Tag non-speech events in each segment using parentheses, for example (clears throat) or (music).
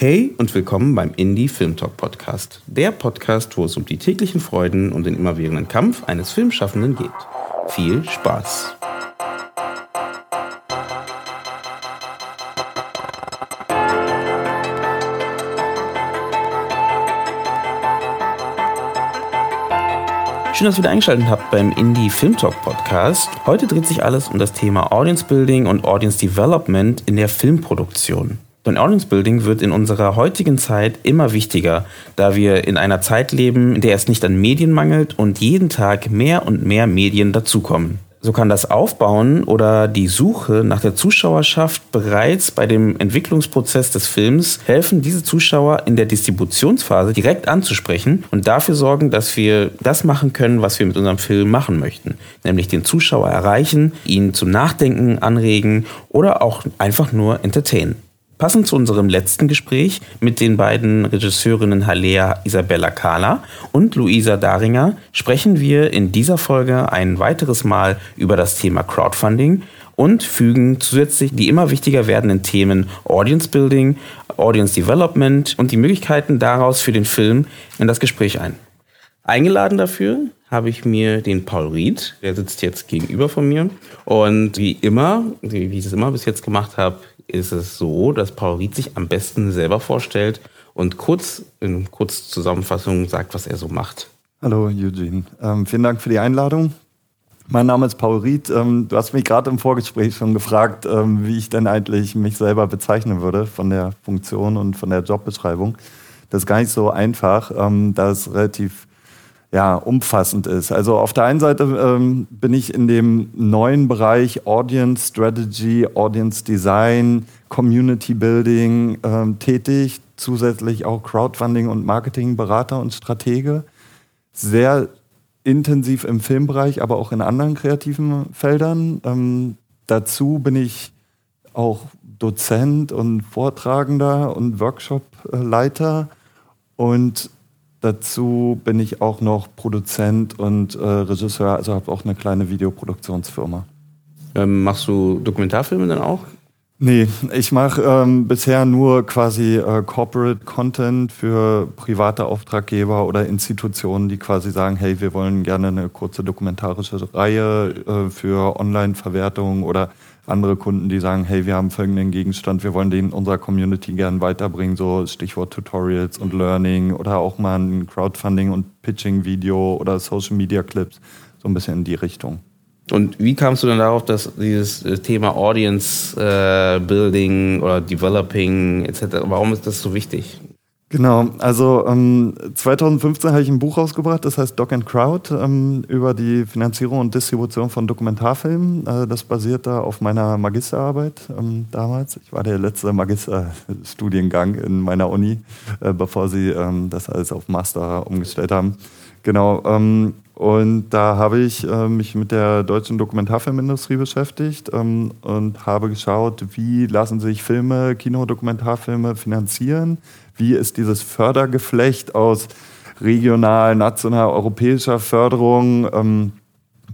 Hey und willkommen beim Indie Film Talk Podcast. Der Podcast, wo es um die täglichen Freuden und den immerwährenden Kampf eines Filmschaffenden geht. Viel Spaß! Schön, dass ihr wieder eingeschaltet habt beim Indie Film Talk Podcast. Heute dreht sich alles um das Thema Audience Building und Audience Development in der Filmproduktion. Denn Audience Building wird in unserer heutigen Zeit immer wichtiger, da wir in einer Zeit leben, in der es nicht an Medien mangelt und jeden Tag mehr und mehr Medien dazukommen. So kann das Aufbauen oder die Suche nach der Zuschauerschaft bereits bei dem Entwicklungsprozess des Films helfen, diese Zuschauer in der Distributionsphase direkt anzusprechen und dafür sorgen, dass wir das machen können, was wir mit unserem Film machen möchten, nämlich den Zuschauer erreichen, ihn zum Nachdenken anregen oder auch einfach nur entertainen. Passend zu unserem letzten Gespräch mit den beiden Regisseurinnen Halea Isabella Kahler und Luisa Daringer sprechen wir in dieser Folge ein weiteres Mal über das Thema Crowdfunding und fügen zusätzlich die immer wichtiger werdenden Themen Audience Building, Audience Development und die Möglichkeiten daraus für den Film in das Gespräch ein. Eingeladen dafür habe ich mir den Paul Ried, der sitzt jetzt gegenüber von mir. Und wie immer, wie ich es immer bis jetzt gemacht habe, ist es so, dass Paul Ried sich am besten selber vorstellt und kurz in kurz Zusammenfassung sagt, was er so macht. Hallo Eugene, ähm, vielen Dank für die Einladung. Mein Name ist Paul Ried. Ähm, du hast mich gerade im Vorgespräch schon gefragt, ähm, wie ich denn eigentlich mich selber bezeichnen würde von der Funktion und von der Jobbeschreibung. Das ist gar nicht so einfach, ähm, da es relativ ja, umfassend ist. Also auf der einen Seite ähm, bin ich in dem neuen Bereich Audience Strategy, Audience Design, Community Building ähm, tätig, zusätzlich auch Crowdfunding und Marketing Berater und Stratege. Sehr intensiv im Filmbereich, aber auch in anderen kreativen Feldern. Ähm, dazu bin ich auch Dozent und Vortragender und Workshopleiter und Dazu bin ich auch noch Produzent und äh, Regisseur, also habe auch eine kleine Videoproduktionsfirma. Ähm, machst du Dokumentarfilme dann auch? Nee, ich mache ähm, bisher nur quasi äh, Corporate Content für private Auftraggeber oder Institutionen, die quasi sagen, hey, wir wollen gerne eine kurze dokumentarische Reihe äh, für Online-Verwertung oder andere Kunden, die sagen, hey, wir haben folgenden Gegenstand, wir wollen den unserer Community gern weiterbringen, so Stichwort Tutorials und Learning oder auch mal ein Crowdfunding und Pitching-Video oder Social-Media-Clips, so ein bisschen in die Richtung. Und wie kamst du dann darauf, dass dieses äh, Thema Audience äh, Building oder Developing etc., warum ist das so wichtig? Genau, also ähm, 2015 habe ich ein Buch rausgebracht, das heißt Doc and Crowd, ähm, über die Finanzierung und Distribution von Dokumentarfilmen. Äh, das basiert da auf meiner Magisterarbeit ähm, damals. Ich war der letzte Magisterstudiengang in meiner Uni, äh, bevor sie ähm, das alles auf Master umgestellt haben. Genau, ähm, und da habe ich äh, mich mit der deutschen Dokumentarfilmindustrie beschäftigt ähm, und habe geschaut, wie lassen sich Filme, Kinodokumentarfilme finanzieren wie ist dieses Fördergeflecht aus regional, national, europäischer Förderung? Ähm,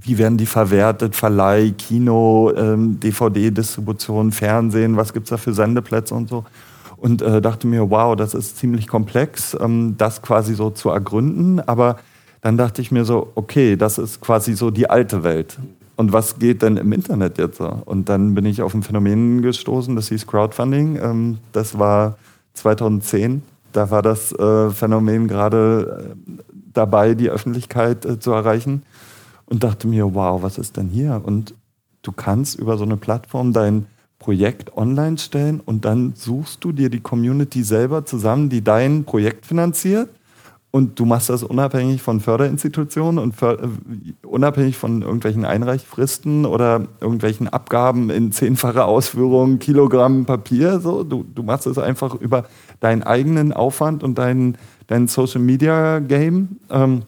wie werden die verwertet? Verleih, Kino, ähm, DVD-Distribution, Fernsehen, was gibt es da für Sendeplätze und so? Und äh, dachte mir, wow, das ist ziemlich komplex, ähm, das quasi so zu ergründen. Aber dann dachte ich mir so, okay, das ist quasi so die alte Welt. Und was geht denn im Internet jetzt so? Und dann bin ich auf ein Phänomen gestoßen, das hieß Crowdfunding. Ähm, das war 2010. Da war das äh, Phänomen gerade äh, dabei, die Öffentlichkeit äh, zu erreichen. Und dachte mir, wow, was ist denn hier? Und du kannst über so eine Plattform dein Projekt online stellen und dann suchst du dir die Community selber zusammen, die dein Projekt finanziert und du machst das unabhängig von Förderinstitutionen und för äh, unabhängig von irgendwelchen Einreichfristen oder irgendwelchen Abgaben in zehnfache Ausführung, Kilogramm Papier. So. Du, du machst es einfach über deinen eigenen Aufwand und dein, dein Social Media Game. Ähm,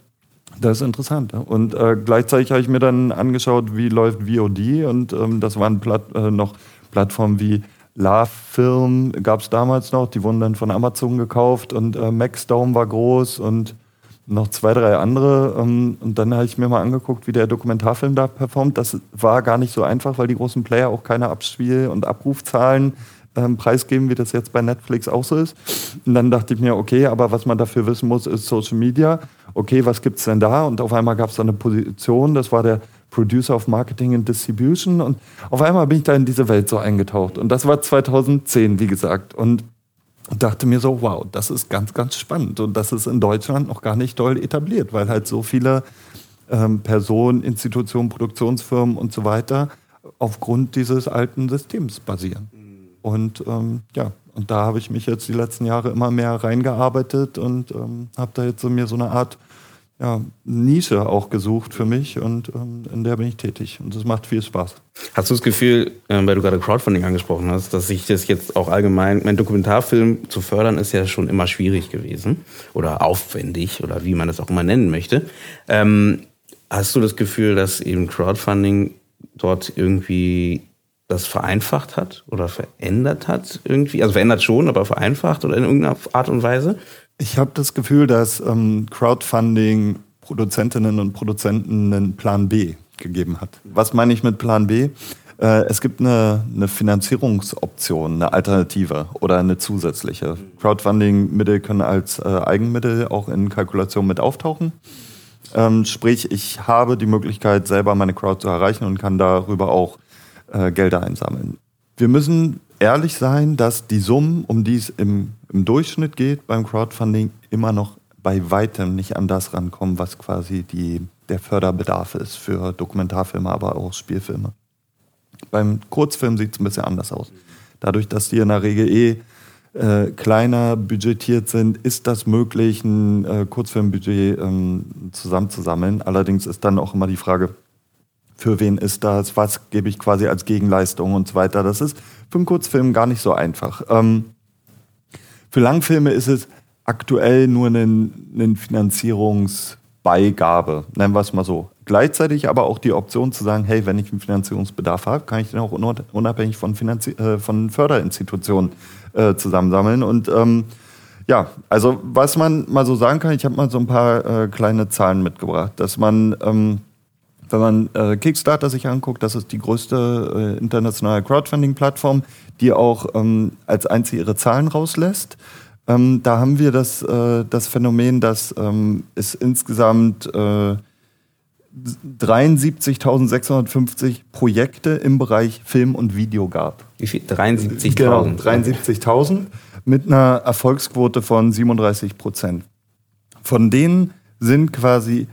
das ist interessant. Und äh, gleichzeitig habe ich mir dann angeschaut, wie läuft VOD und ähm, das waren Platt, äh, noch Plattformen wie Love Film gab es damals noch, die wurden dann von Amazon gekauft und äh, Maxdome war groß und noch zwei, drei andere. Ähm, und dann habe ich mir mal angeguckt, wie der Dokumentarfilm da performt. Das war gar nicht so einfach, weil die großen Player auch keine Abspiel- und Abrufzahlen ähm, preisgeben, wie das jetzt bei Netflix auch so ist. Und dann dachte ich mir, okay, aber was man dafür wissen muss, ist Social Media. Okay, was gibt es denn da? Und auf einmal gab es da eine Position, das war der Producer of Marketing and Distribution. Und auf einmal bin ich da in diese Welt so eingetaucht. Und das war 2010, wie gesagt. Und dachte mir so, wow, das ist ganz, ganz spannend. Und das ist in Deutschland noch gar nicht doll etabliert, weil halt so viele ähm, Personen, Institutionen, Produktionsfirmen und so weiter aufgrund dieses alten Systems basieren. Und ähm, ja, und da habe ich mich jetzt die letzten Jahre immer mehr reingearbeitet und ähm, habe da jetzt so mir so eine Art ja, Nische auch gesucht für mich und ähm, in der bin ich tätig und es macht viel Spaß. Hast du das Gefühl, äh, weil du gerade Crowdfunding angesprochen hast, dass sich das jetzt auch allgemein, mein Dokumentarfilm zu fördern ist ja schon immer schwierig gewesen oder aufwendig oder wie man das auch immer nennen möchte. Ähm, hast du das Gefühl, dass eben Crowdfunding dort irgendwie das vereinfacht hat oder verändert hat irgendwie? Also verändert schon, aber vereinfacht oder in irgendeiner Art und Weise? Ich habe das Gefühl, dass ähm, Crowdfunding Produzentinnen und Produzenten einen Plan B gegeben hat. Was meine ich mit Plan B? Äh, es gibt eine, eine, Finanzierungsoption, eine Alternative oder eine zusätzliche. Crowdfunding-Mittel können als äh, Eigenmittel auch in Kalkulation mit auftauchen. Ähm, sprich, ich habe die Möglichkeit, selber meine Crowd zu erreichen und kann darüber auch äh, Gelder einsammeln. Wir müssen ehrlich sein, dass die Summen, um die es im, im Durchschnitt geht beim Crowdfunding, immer noch bei weitem nicht an das rankommen, was quasi die, der Förderbedarf ist für Dokumentarfilme, aber auch Spielfilme. Beim Kurzfilm sieht es ein bisschen anders aus. Dadurch, dass die in der Regel eh äh, kleiner budgetiert sind, ist das möglich, ein äh, Kurzfilmbudget ähm, zusammenzusammeln. Allerdings ist dann auch immer die Frage, für wen ist das, was gebe ich quasi als Gegenleistung und so weiter. Das ist für einen Kurzfilm gar nicht so einfach. Ähm, für Langfilme ist es aktuell nur eine, eine Finanzierungsbeigabe, nennen wir es mal so. Gleichzeitig aber auch die Option zu sagen, hey, wenn ich einen Finanzierungsbedarf habe, kann ich den auch unabhängig von, Finanzi äh, von Förderinstitutionen äh, zusammensammeln. Und ähm, ja, also was man mal so sagen kann, ich habe mal so ein paar äh, kleine Zahlen mitgebracht, dass man ähm, wenn man äh, Kickstarter sich anguckt, das ist die größte äh, internationale Crowdfunding-Plattform, die auch ähm, als einzige ihre Zahlen rauslässt. Ähm, da haben wir das, äh, das Phänomen, dass ähm, es insgesamt äh, 73.650 Projekte im Bereich Film und Video gab. Wie viel? 73.000? Genau, 73.000 mit einer Erfolgsquote von 37 Prozent. Von denen sind quasi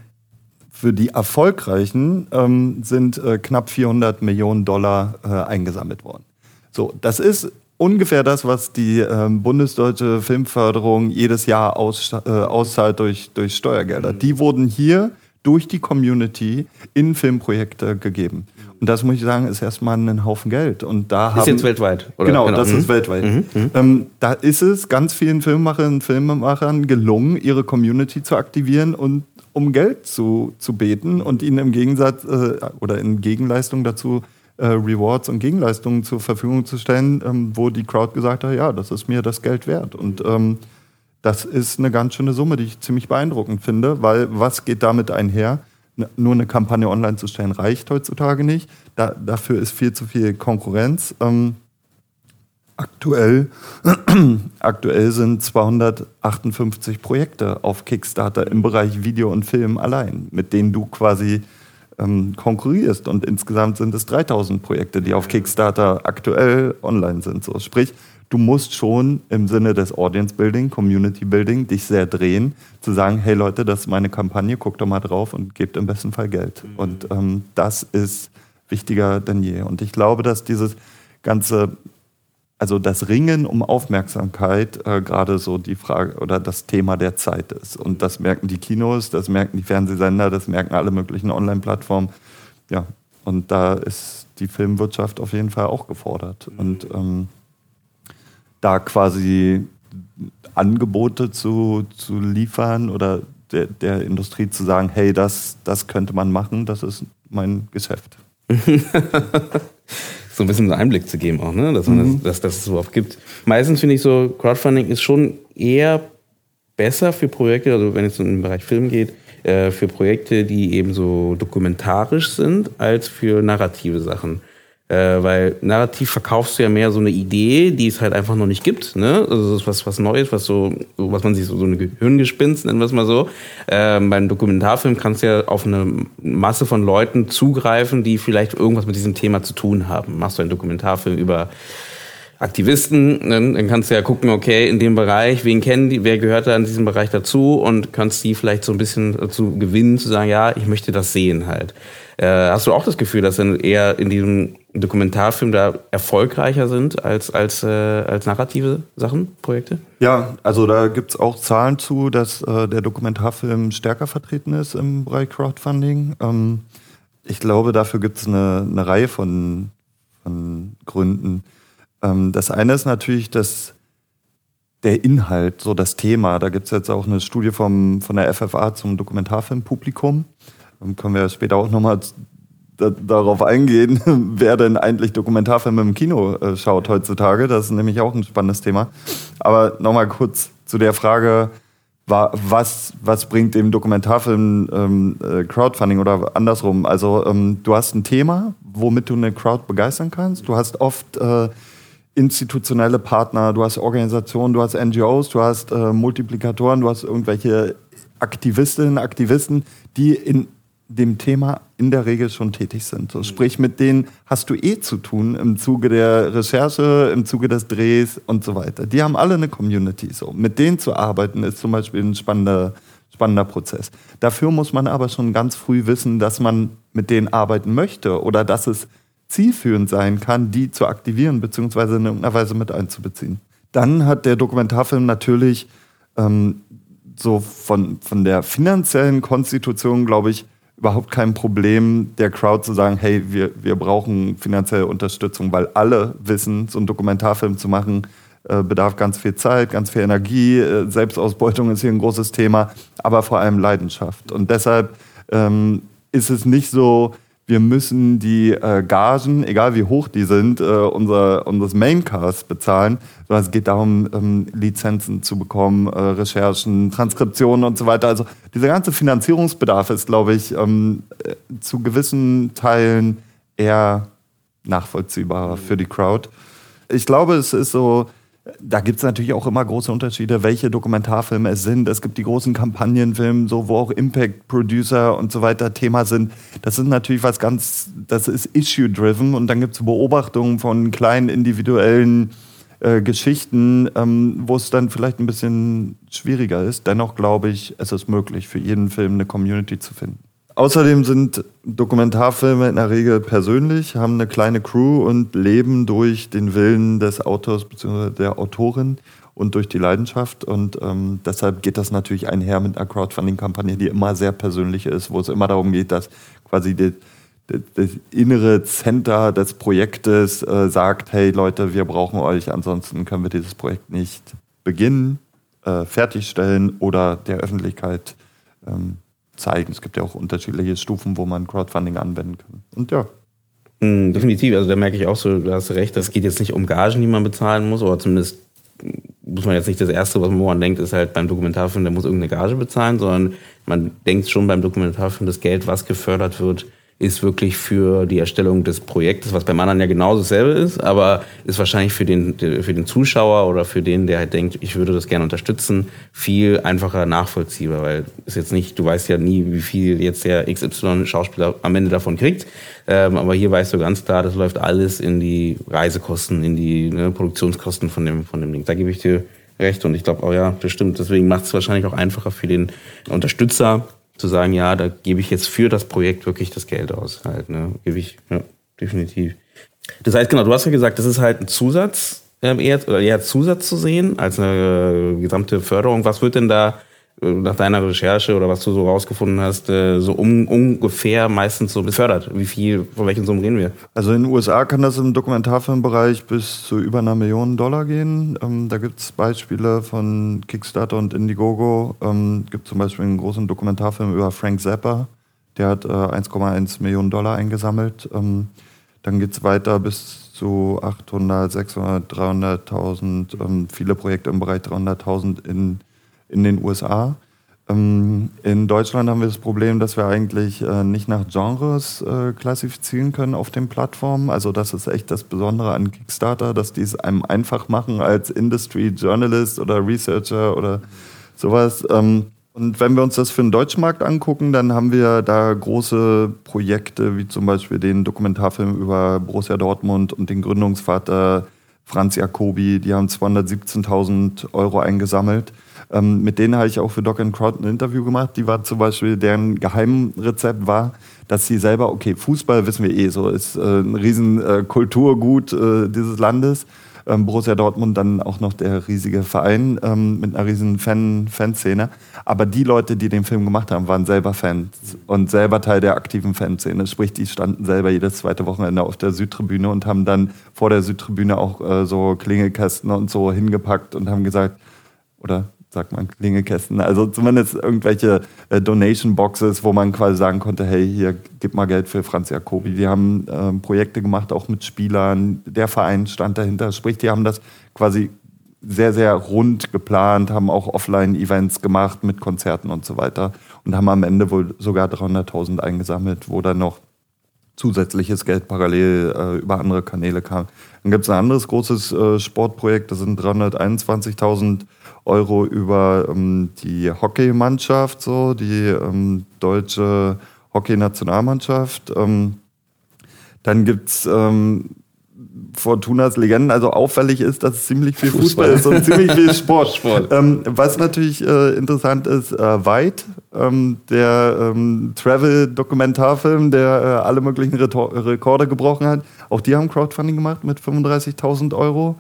für die erfolgreichen ähm, sind äh, knapp 400 Millionen Dollar äh, eingesammelt worden. So, das ist ungefähr das, was die ähm, bundesdeutsche Filmförderung jedes Jahr aus, äh, auszahlt durch, durch Steuergelder. Mhm. Die wurden hier durch die Community in Filmprojekte gegeben. Und das muss ich sagen, ist erstmal ein Haufen Geld. Und da ist haben, jetzt weltweit. Oder? Genau, genau, das mhm. ist weltweit. Mhm. mhm. Ähm, da ist es ganz vielen Filmemacherinnen und Filmemachern gelungen, ihre Community zu aktivieren und um Geld zu, zu beten und ihnen im Gegensatz äh, oder in Gegenleistung dazu äh, Rewards und Gegenleistungen zur Verfügung zu stellen, ähm, wo die Crowd gesagt hat, ja, das ist mir das Geld wert. Und ähm, das ist eine ganz schöne Summe, die ich ziemlich beeindruckend finde, weil was geht damit einher? Nur eine Kampagne online zu stellen reicht heutzutage nicht. Da, dafür ist viel zu viel Konkurrenz. Ähm, Aktuell, (clears throat) aktuell sind 258 Projekte auf Kickstarter im Bereich Video und Film allein, mit denen du quasi ähm, konkurrierst. Und insgesamt sind es 3000 Projekte, die auf Kickstarter aktuell online sind. So, sprich, du musst schon im Sinne des Audience Building, Community Building dich sehr drehen, zu sagen, hey Leute, das ist meine Kampagne, guckt doch mal drauf und gebt im besten Fall Geld. Mhm. Und ähm, das ist wichtiger denn je. Und ich glaube, dass dieses ganze also das Ringen um Aufmerksamkeit äh, gerade so die Frage oder das Thema der Zeit ist. Und das merken die Kinos, das merken die Fernsehsender, das merken alle möglichen Online-Plattformen. Ja, und da ist die Filmwirtschaft auf jeden Fall auch gefordert. Mhm. Und ähm, da quasi Angebote zu, zu liefern oder der, der Industrie zu sagen, hey, das, das könnte man machen, das ist mein Geschäft. (laughs) so ein bisschen einen Einblick zu geben auch, ne? dass, man mhm. das, dass, dass es so oft gibt. Meistens finde ich so, Crowdfunding ist schon eher besser für Projekte, also wenn es in den Bereich Film geht, äh, für Projekte, die eben so dokumentarisch sind, als für narrative Sachen. Äh, weil narrativ verkaufst du ja mehr so eine Idee, die es halt einfach noch nicht gibt. Ne? Also das ist was, was Neues, was so, was man sich so, so eine Gehirngespinst, nennen wir es mal so. Ähm, beim Dokumentarfilm kannst du ja auf eine Masse von Leuten zugreifen, die vielleicht irgendwas mit diesem Thema zu tun haben. Machst du einen Dokumentarfilm über Aktivisten, ne? dann kannst du ja gucken, okay, in dem Bereich, wen kennen die, wer gehört da in diesem Bereich dazu und kannst die vielleicht so ein bisschen dazu gewinnen, zu sagen, ja, ich möchte das sehen halt. Äh, hast du auch das Gefühl, dass dann eher in diesem Dokumentarfilm da erfolgreicher sind als, als, äh, als narrative Sachen, Projekte? Ja, also da gibt es auch Zahlen zu, dass äh, der Dokumentarfilm stärker vertreten ist im Bereich Crowdfunding. Ähm, ich glaube, dafür gibt es eine, eine Reihe von, von Gründen. Ähm, das eine ist natürlich, dass der Inhalt, so das Thema, da gibt es jetzt auch eine Studie vom, von der FFA zum Dokumentarfilmpublikum. Dann können wir später auch nochmal da, darauf eingehen, (laughs) wer denn eigentlich Dokumentarfilme im Kino äh, schaut heutzutage. Das ist nämlich auch ein spannendes Thema. Aber nochmal kurz zu der Frage, was, was bringt dem Dokumentarfilm ähm, äh, Crowdfunding oder andersrum? Also ähm, du hast ein Thema, womit du eine Crowd begeistern kannst. Du hast oft äh, institutionelle Partner, du hast Organisationen, du hast NGOs, du hast äh, Multiplikatoren, du hast irgendwelche Aktivistinnen, Aktivisten, die in dem Thema in der Regel schon tätig sind. So, sprich, mit denen hast du eh zu tun im Zuge der Recherche, im Zuge des Drehs und so weiter. Die haben alle eine Community. So. Mit denen zu arbeiten ist zum Beispiel ein spannender, spannender Prozess. Dafür muss man aber schon ganz früh wissen, dass man mit denen arbeiten möchte oder dass es zielführend sein kann, die zu aktivieren bzw. in irgendeiner Weise mit einzubeziehen. Dann hat der Dokumentarfilm natürlich ähm, so von, von der finanziellen Konstitution, glaube ich, überhaupt kein Problem, der Crowd zu sagen, hey, wir, wir brauchen finanzielle Unterstützung, weil alle wissen, so einen Dokumentarfilm zu machen, äh, bedarf ganz viel Zeit, ganz viel Energie. Äh, Selbstausbeutung ist hier ein großes Thema, aber vor allem Leidenschaft. Und deshalb ähm, ist es nicht so, wir müssen die äh, Gagen, egal wie hoch die sind, äh, unser, unseres Maincast bezahlen, sondern es geht darum, ähm, Lizenzen zu bekommen, äh, Recherchen, Transkriptionen und so weiter. Also dieser ganze Finanzierungsbedarf ist, glaube ich, ähm, äh, zu gewissen Teilen eher nachvollziehbar für die Crowd. Ich glaube, es ist so, da gibt es natürlich auch immer große Unterschiede, welche Dokumentarfilme es sind. Es gibt die großen Kampagnenfilme, so, wo auch Impact-Producer und so weiter Thema sind. Das ist natürlich was ganz, das ist issue-driven und dann gibt es Beobachtungen von kleinen individuellen äh, Geschichten, ähm, wo es dann vielleicht ein bisschen schwieriger ist. Dennoch glaube ich, es ist möglich, für jeden Film eine Community zu finden. Außerdem sind Dokumentarfilme in der Regel persönlich, haben eine kleine Crew und leben durch den Willen des Autors bzw. der Autorin und durch die Leidenschaft. Und ähm, deshalb geht das natürlich einher mit einer Crowdfunding-Kampagne, die immer sehr persönlich ist, wo es immer darum geht, dass quasi die, das innere Center des Projektes äh, sagt, hey Leute, wir brauchen euch, ansonsten können wir dieses Projekt nicht beginnen, äh, fertigstellen oder der Öffentlichkeit ähm, zeigen. Es gibt ja auch unterschiedliche Stufen, wo man Crowdfunding anwenden kann. Und ja. Mhm, definitiv, also da merke ich auch so, du hast recht, es geht jetzt nicht um Gagen, die man bezahlen muss, oder zumindest muss man jetzt nicht das Erste, was man denkt, ist halt beim Dokumentarfilm, der muss irgendeine Gage bezahlen, sondern man denkt schon beim Dokumentarfilm, das Geld, was gefördert wird, ist wirklich für die Erstellung des Projektes, was beim anderen ja genauso dasselbe ist, aber ist wahrscheinlich für den, für den Zuschauer oder für den, der halt denkt, ich würde das gerne unterstützen, viel einfacher nachvollziehbar, weil ist jetzt nicht, du weißt ja nie, wie viel jetzt der XY-Schauspieler am Ende davon kriegt, ähm, aber hier weißt du ganz klar, das läuft alles in die Reisekosten, in die ne, Produktionskosten von dem, von dem Ding. Da gebe ich dir recht und ich glaube auch, ja, das stimmt. Deswegen macht es wahrscheinlich auch einfacher für den Unterstützer, zu sagen, ja, da gebe ich jetzt für das Projekt wirklich das Geld aus. Halt, ne? Gebe ich, ja, definitiv. Das heißt, genau, du hast ja gesagt, das ist halt ein Zusatz, ähm, eher, oder eher Zusatz zu sehen als eine äh, gesamte Förderung. Was wird denn da nach deiner Recherche oder was du so rausgefunden hast, äh, so um, ungefähr meistens so befördert? Wie viel, von welchen Summen reden wir? Also in den USA kann das im Dokumentarfilmbereich bis zu über einer Million Dollar gehen. Ähm, da gibt es Beispiele von Kickstarter und Indiegogo. Ähm, gibt zum Beispiel einen großen Dokumentarfilm über Frank Zappa. Der hat äh, 1,1 Millionen Dollar eingesammelt. Ähm, dann geht es weiter bis zu 800, 600, 300.000. viele Projekte im Bereich 300.000 in in den USA. Ähm, in Deutschland haben wir das Problem, dass wir eigentlich äh, nicht nach Genres äh, klassifizieren können auf den Plattformen. Also das ist echt das Besondere an Kickstarter, dass die es einem einfach machen als Industry Journalist oder Researcher oder sowas. Ähm, und wenn wir uns das für den deutschen Markt angucken, dann haben wir da große Projekte, wie zum Beispiel den Dokumentarfilm über Borussia Dortmund und den Gründungsvater Franz Jacobi. Die haben 217.000 Euro eingesammelt. Ähm, mit denen habe ich auch für Doc and Crowd ein Interview gemacht. Die war zum Beispiel, deren Geheimrezept war, dass sie selber, okay, Fußball wissen wir eh, so ist äh, ein riesen äh, Kulturgut äh, dieses Landes. Ähm, Borussia Dortmund dann auch noch der riesige Verein ähm, mit einer riesen Fan Fanszene. Aber die Leute, die den Film gemacht haben, waren selber Fans und selber Teil der aktiven Fanszene. Sprich, die standen selber jedes zweite Wochenende auf der Südtribüne und haben dann vor der Südtribüne auch äh, so Klingelkästen und so hingepackt und haben gesagt, oder sagt man, Klingelkästen. Also zumindest irgendwelche äh, Donation-Boxes, wo man quasi sagen konnte, hey, hier, gib mal Geld für Franz Jacobi. Die haben äh, Projekte gemacht, auch mit Spielern. Der Verein stand dahinter. Sprich, die haben das quasi sehr, sehr rund geplant, haben auch Offline-Events gemacht mit Konzerten und so weiter und haben am Ende wohl sogar 300.000 eingesammelt, wo dann noch zusätzliches Geld parallel äh, über andere Kanäle kam. Dann gibt es ein anderes großes äh, Sportprojekt, das sind 321.000 Euro über ähm, die Hockeymannschaft, so die ähm, deutsche Hockeynationalmannschaft. Ähm, dann gibt's ähm, Fortunas Legenden. Also auffällig ist, dass es ziemlich viel Fußball, Fußball ist und ziemlich viel (laughs) Sport. Sport. Ähm, was natürlich äh, interessant ist, äh, White, ähm, der Travel-Dokumentarfilm, der äh, alle möglichen Retor Rekorde gebrochen hat. Auch die haben Crowdfunding gemacht mit 35.000 Euro.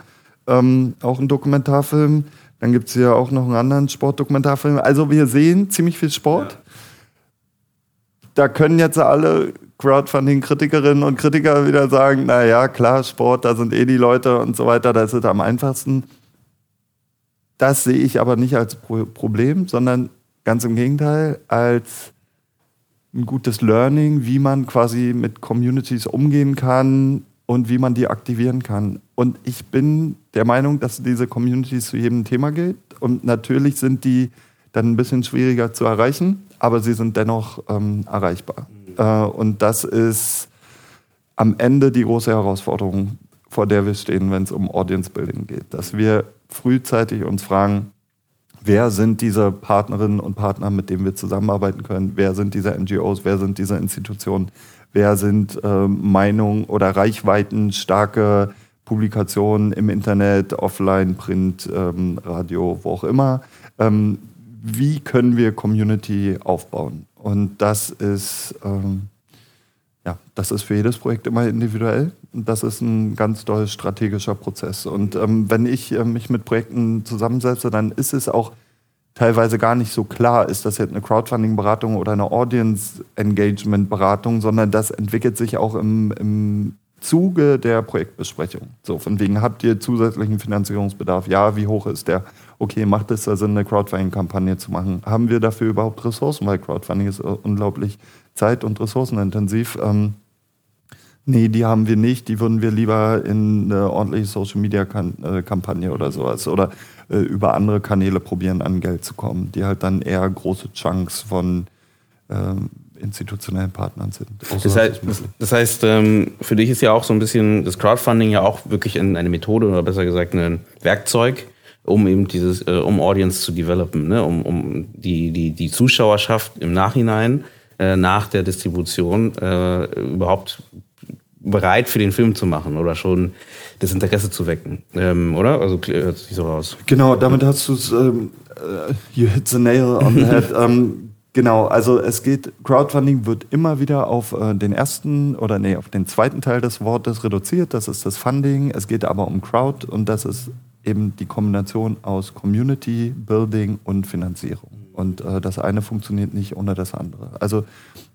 Auch ein Dokumentarfilm. Dann gibt es hier auch noch einen anderen Sportdokumentarfilm. Also wir sehen ziemlich viel Sport. Ja. Da können jetzt alle Crowdfunding-Kritikerinnen und Kritiker wieder sagen, naja, klar, Sport, da sind eh die Leute und so weiter, das ist am einfachsten. Das sehe ich aber nicht als Problem, sondern ganz im Gegenteil, als ein gutes Learning, wie man quasi mit Communities umgehen kann, und wie man die aktivieren kann. Und ich bin der Meinung, dass diese Communities zu jedem Thema gilt. Und natürlich sind die dann ein bisschen schwieriger zu erreichen, aber sie sind dennoch ähm, erreichbar. Mhm. Äh, und das ist am Ende die große Herausforderung, vor der wir stehen, wenn es um Audience Building geht. Dass wir frühzeitig uns fragen, wer sind diese Partnerinnen und Partner, mit denen wir zusammenarbeiten können? Wer sind diese NGOs? Wer sind diese Institutionen? wer sind äh, Meinungen oder Reichweiten starke Publikationen im Internet, offline, Print, ähm, Radio, wo auch immer. Ähm, wie können wir Community aufbauen? Und das ist, ähm, ja, das ist für jedes Projekt immer individuell. Das ist ein ganz doll strategischer Prozess. Und ähm, wenn ich äh, mich mit Projekten zusammensetze, dann ist es auch teilweise gar nicht so klar, ist das jetzt eine Crowdfunding-Beratung oder eine Audience-Engagement-Beratung, sondern das entwickelt sich auch im, im Zuge der Projektbesprechung. So, von wegen, habt ihr zusätzlichen Finanzierungsbedarf? Ja, wie hoch ist der? Okay, macht es da Sinn, eine Crowdfunding-Kampagne zu machen? Haben wir dafür überhaupt Ressourcen? Weil Crowdfunding ist unglaublich zeit- und ressourcenintensiv. Ähm, nee, die haben wir nicht. Die würden wir lieber in eine ordentliche Social-Media-Kampagne oder sowas oder äh, über andere Kanäle probieren, an Geld zu kommen, die halt dann eher große Chunks von ähm, institutionellen Partnern sind. Das heißt, das heißt ähm, für dich ist ja auch so ein bisschen das Crowdfunding ja auch wirklich eine Methode oder besser gesagt ein Werkzeug, um eben dieses, äh, um Audience zu developen, ne? um, um die, die, die Zuschauerschaft im Nachhinein äh, nach der Distribution äh, überhaupt bereit für den Film zu machen oder schon das Interesse zu wecken, ähm, oder? Also hört sich so raus. Genau, damit hast du es, ähm, uh, you hit the nail on the head. (laughs) ähm, genau, also es geht, Crowdfunding wird immer wieder auf äh, den ersten oder nee, auf den zweiten Teil des Wortes reduziert. Das ist das Funding. Es geht aber um Crowd und das ist eben die Kombination aus Community, Building und Finanzierung. Und äh, das eine funktioniert nicht ohne das andere. Also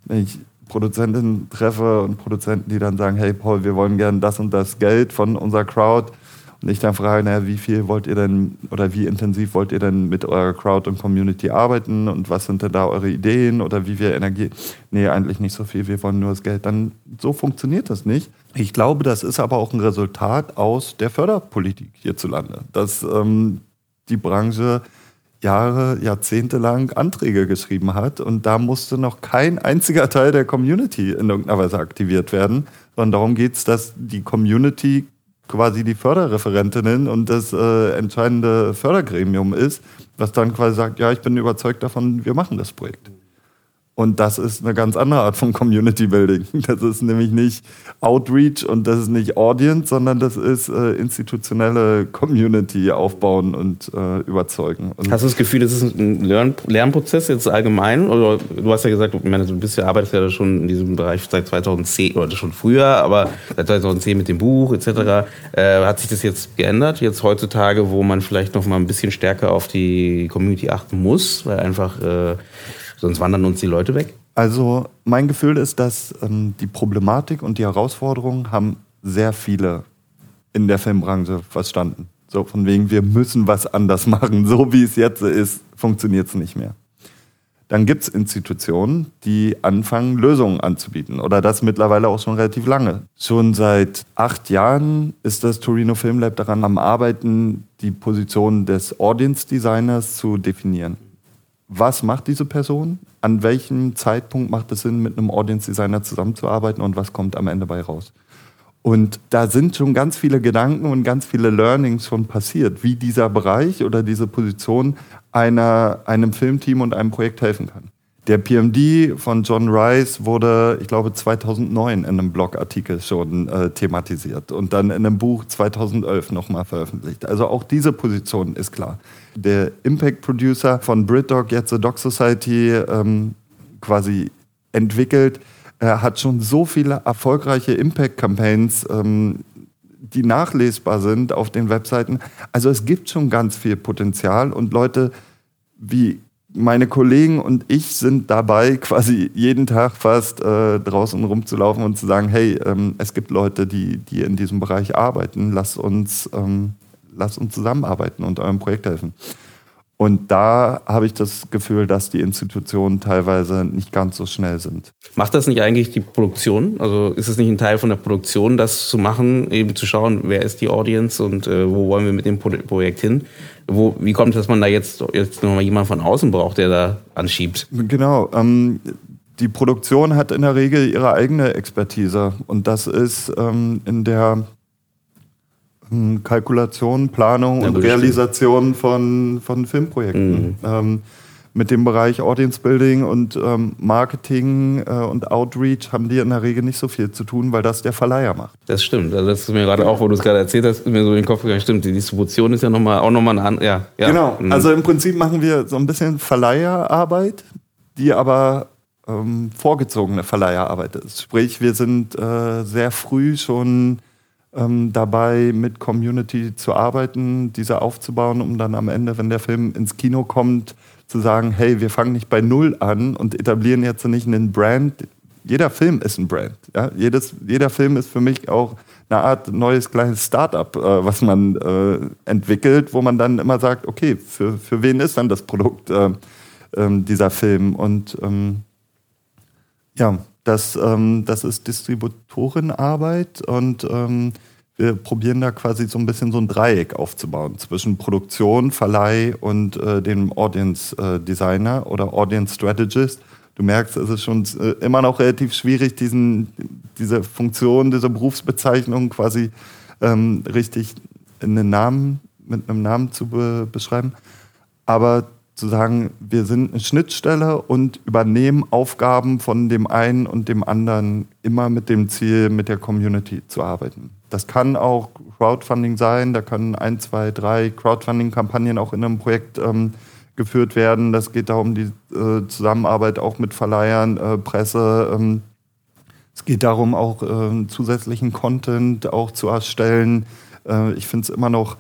wenn ich Produzentinnen treffe und Produzenten, die dann sagen, hey Paul, wir wollen gerne das und das Geld von unserer Crowd. Und ich dann frage, naja, wie viel wollt ihr denn oder wie intensiv wollt ihr denn mit eurer Crowd und Community arbeiten und was sind denn da eure Ideen oder wie viel Energie? Nee, eigentlich nicht so viel, wir wollen nur das Geld. Dann so funktioniert das nicht. Ich glaube, das ist aber auch ein Resultat aus der Förderpolitik hierzulande, dass ähm, die Branche Jahre, Jahrzehnte lang Anträge geschrieben hat und da musste noch kein einziger Teil der Community in irgendeiner Weise aktiviert werden, sondern darum geht es, dass die Community quasi die Förderreferentinnen und das äh, entscheidende Fördergremium ist, was dann quasi sagt, ja, ich bin überzeugt davon, wir machen das Projekt. Und das ist eine ganz andere Art von Community Building. (laughs) Das ist nämlich nicht Outreach und das ist nicht Audience, sondern das ist äh, institutionelle Community aufbauen und äh, überzeugen. Und hast du das Gefühl, das ist ein Lern Lernprozess jetzt allgemein? Oder du hast ja gesagt, ich meine, du bist ja, arbeitest ja schon in diesem Bereich seit 2010 oder schon früher, aber seit 2010 mit dem Buch etc. Äh, hat sich das jetzt geändert? Jetzt heutzutage, wo man vielleicht noch mal ein bisschen stärker auf die Community achten muss, weil einfach äh, Sonst wandern uns die Leute weg. Also mein Gefühl ist, dass ähm, die Problematik und die Herausforderungen haben sehr viele in der Filmbranche verstanden. So von wegen, wir müssen was anders machen. So wie es jetzt ist, funktioniert es nicht mehr. Dann gibt es Institutionen, die anfangen, Lösungen anzubieten. Oder das mittlerweile auch schon relativ lange. Schon seit acht Jahren ist das Torino Film Lab daran am Arbeiten, die Position des Audience Designers zu definieren was macht diese Person, an welchem Zeitpunkt macht es Sinn, mit einem Audience Designer zusammenzuarbeiten und was kommt am Ende bei raus. Und da sind schon ganz viele Gedanken und ganz viele Learnings schon passiert, wie dieser Bereich oder diese Position einer, einem Filmteam und einem Projekt helfen kann. Der PMD von John Rice wurde, ich glaube, 2009 in einem Blogartikel schon äh, thematisiert und dann in einem Buch 2011 nochmal veröffentlicht. Also auch diese Position ist klar. Der Impact Producer von BritDoc, jetzt The Doc Society, ähm, quasi entwickelt, er hat schon so viele erfolgreiche Impact-Campaigns, ähm, die nachlesbar sind auf den Webseiten. Also es gibt schon ganz viel Potenzial und Leute wie meine Kollegen und ich sind dabei, (laughs) quasi jeden Tag fast äh, draußen rumzulaufen und zu sagen, hey, ähm, es gibt Leute, die, die in diesem Bereich arbeiten, lasst uns, ähm, lasst uns zusammenarbeiten und eurem Projekt helfen. Und da habe ich das Gefühl, dass die Institutionen teilweise nicht ganz so schnell sind. Macht das nicht eigentlich die Produktion? Also ist es nicht ein Teil von der Produktion, das zu machen, eben zu schauen, wer ist die Audience und äh, wo wollen wir mit dem Projekt hin? Wo, wie kommt es, dass man da jetzt, jetzt nochmal jemanden von außen braucht, der da anschiebt? Genau. Ähm, die Produktion hat in der Regel ihre eigene Expertise und das ist ähm, in der Kalkulation, Planung ja, und Realisation von, von Filmprojekten. Mhm. Ähm, mit dem Bereich Audience Building und ähm, Marketing äh, und Outreach haben die in der Regel nicht so viel zu tun, weil das der Verleiher macht. Das stimmt. Also das ist mir gerade auch, wo du es gerade erzählt hast, mir so in den Kopf gegangen. Stimmt, die Distribution ist ja noch mal, auch nochmal eine andere. Ja, ja. Genau. Mhm. Also im Prinzip machen wir so ein bisschen Verleiherarbeit, die aber ähm, vorgezogene Verleiherarbeit ist. Sprich, wir sind äh, sehr früh schon ähm, dabei, mit Community zu arbeiten, diese aufzubauen, um dann am Ende, wenn der Film ins Kino kommt, zu sagen, hey, wir fangen nicht bei Null an und etablieren jetzt nicht einen Brand. Jeder Film ist ein Brand. Ja? Jedes, jeder Film ist für mich auch eine Art neues kleines Startup, äh, was man äh, entwickelt, wo man dann immer sagt, okay, für, für wen ist dann das Produkt äh, ähm, dieser Film? Und ähm, ja, das, ähm, das ist Distributorenarbeit und ähm, wir probieren da quasi so ein bisschen so ein Dreieck aufzubauen zwischen Produktion, Verleih und äh, dem Audience äh, Designer oder Audience Strategist. Du merkst, es ist schon äh, immer noch relativ schwierig, diesen, diese Funktion, diese Berufsbezeichnung quasi ähm, richtig in einen Namen, mit einem Namen zu be beschreiben. Aber zu sagen, wir sind eine Schnittstelle und übernehmen Aufgaben von dem einen und dem anderen immer mit dem Ziel, mit der Community zu arbeiten. Das kann auch Crowdfunding sein, da können ein, zwei, drei Crowdfunding-Kampagnen auch in einem Projekt ähm, geführt werden. Das geht darum, die äh, Zusammenarbeit auch mit Verleihern, äh, Presse. Ähm, es geht darum, auch äh, zusätzlichen Content auch zu erstellen. Äh, ich finde es immer noch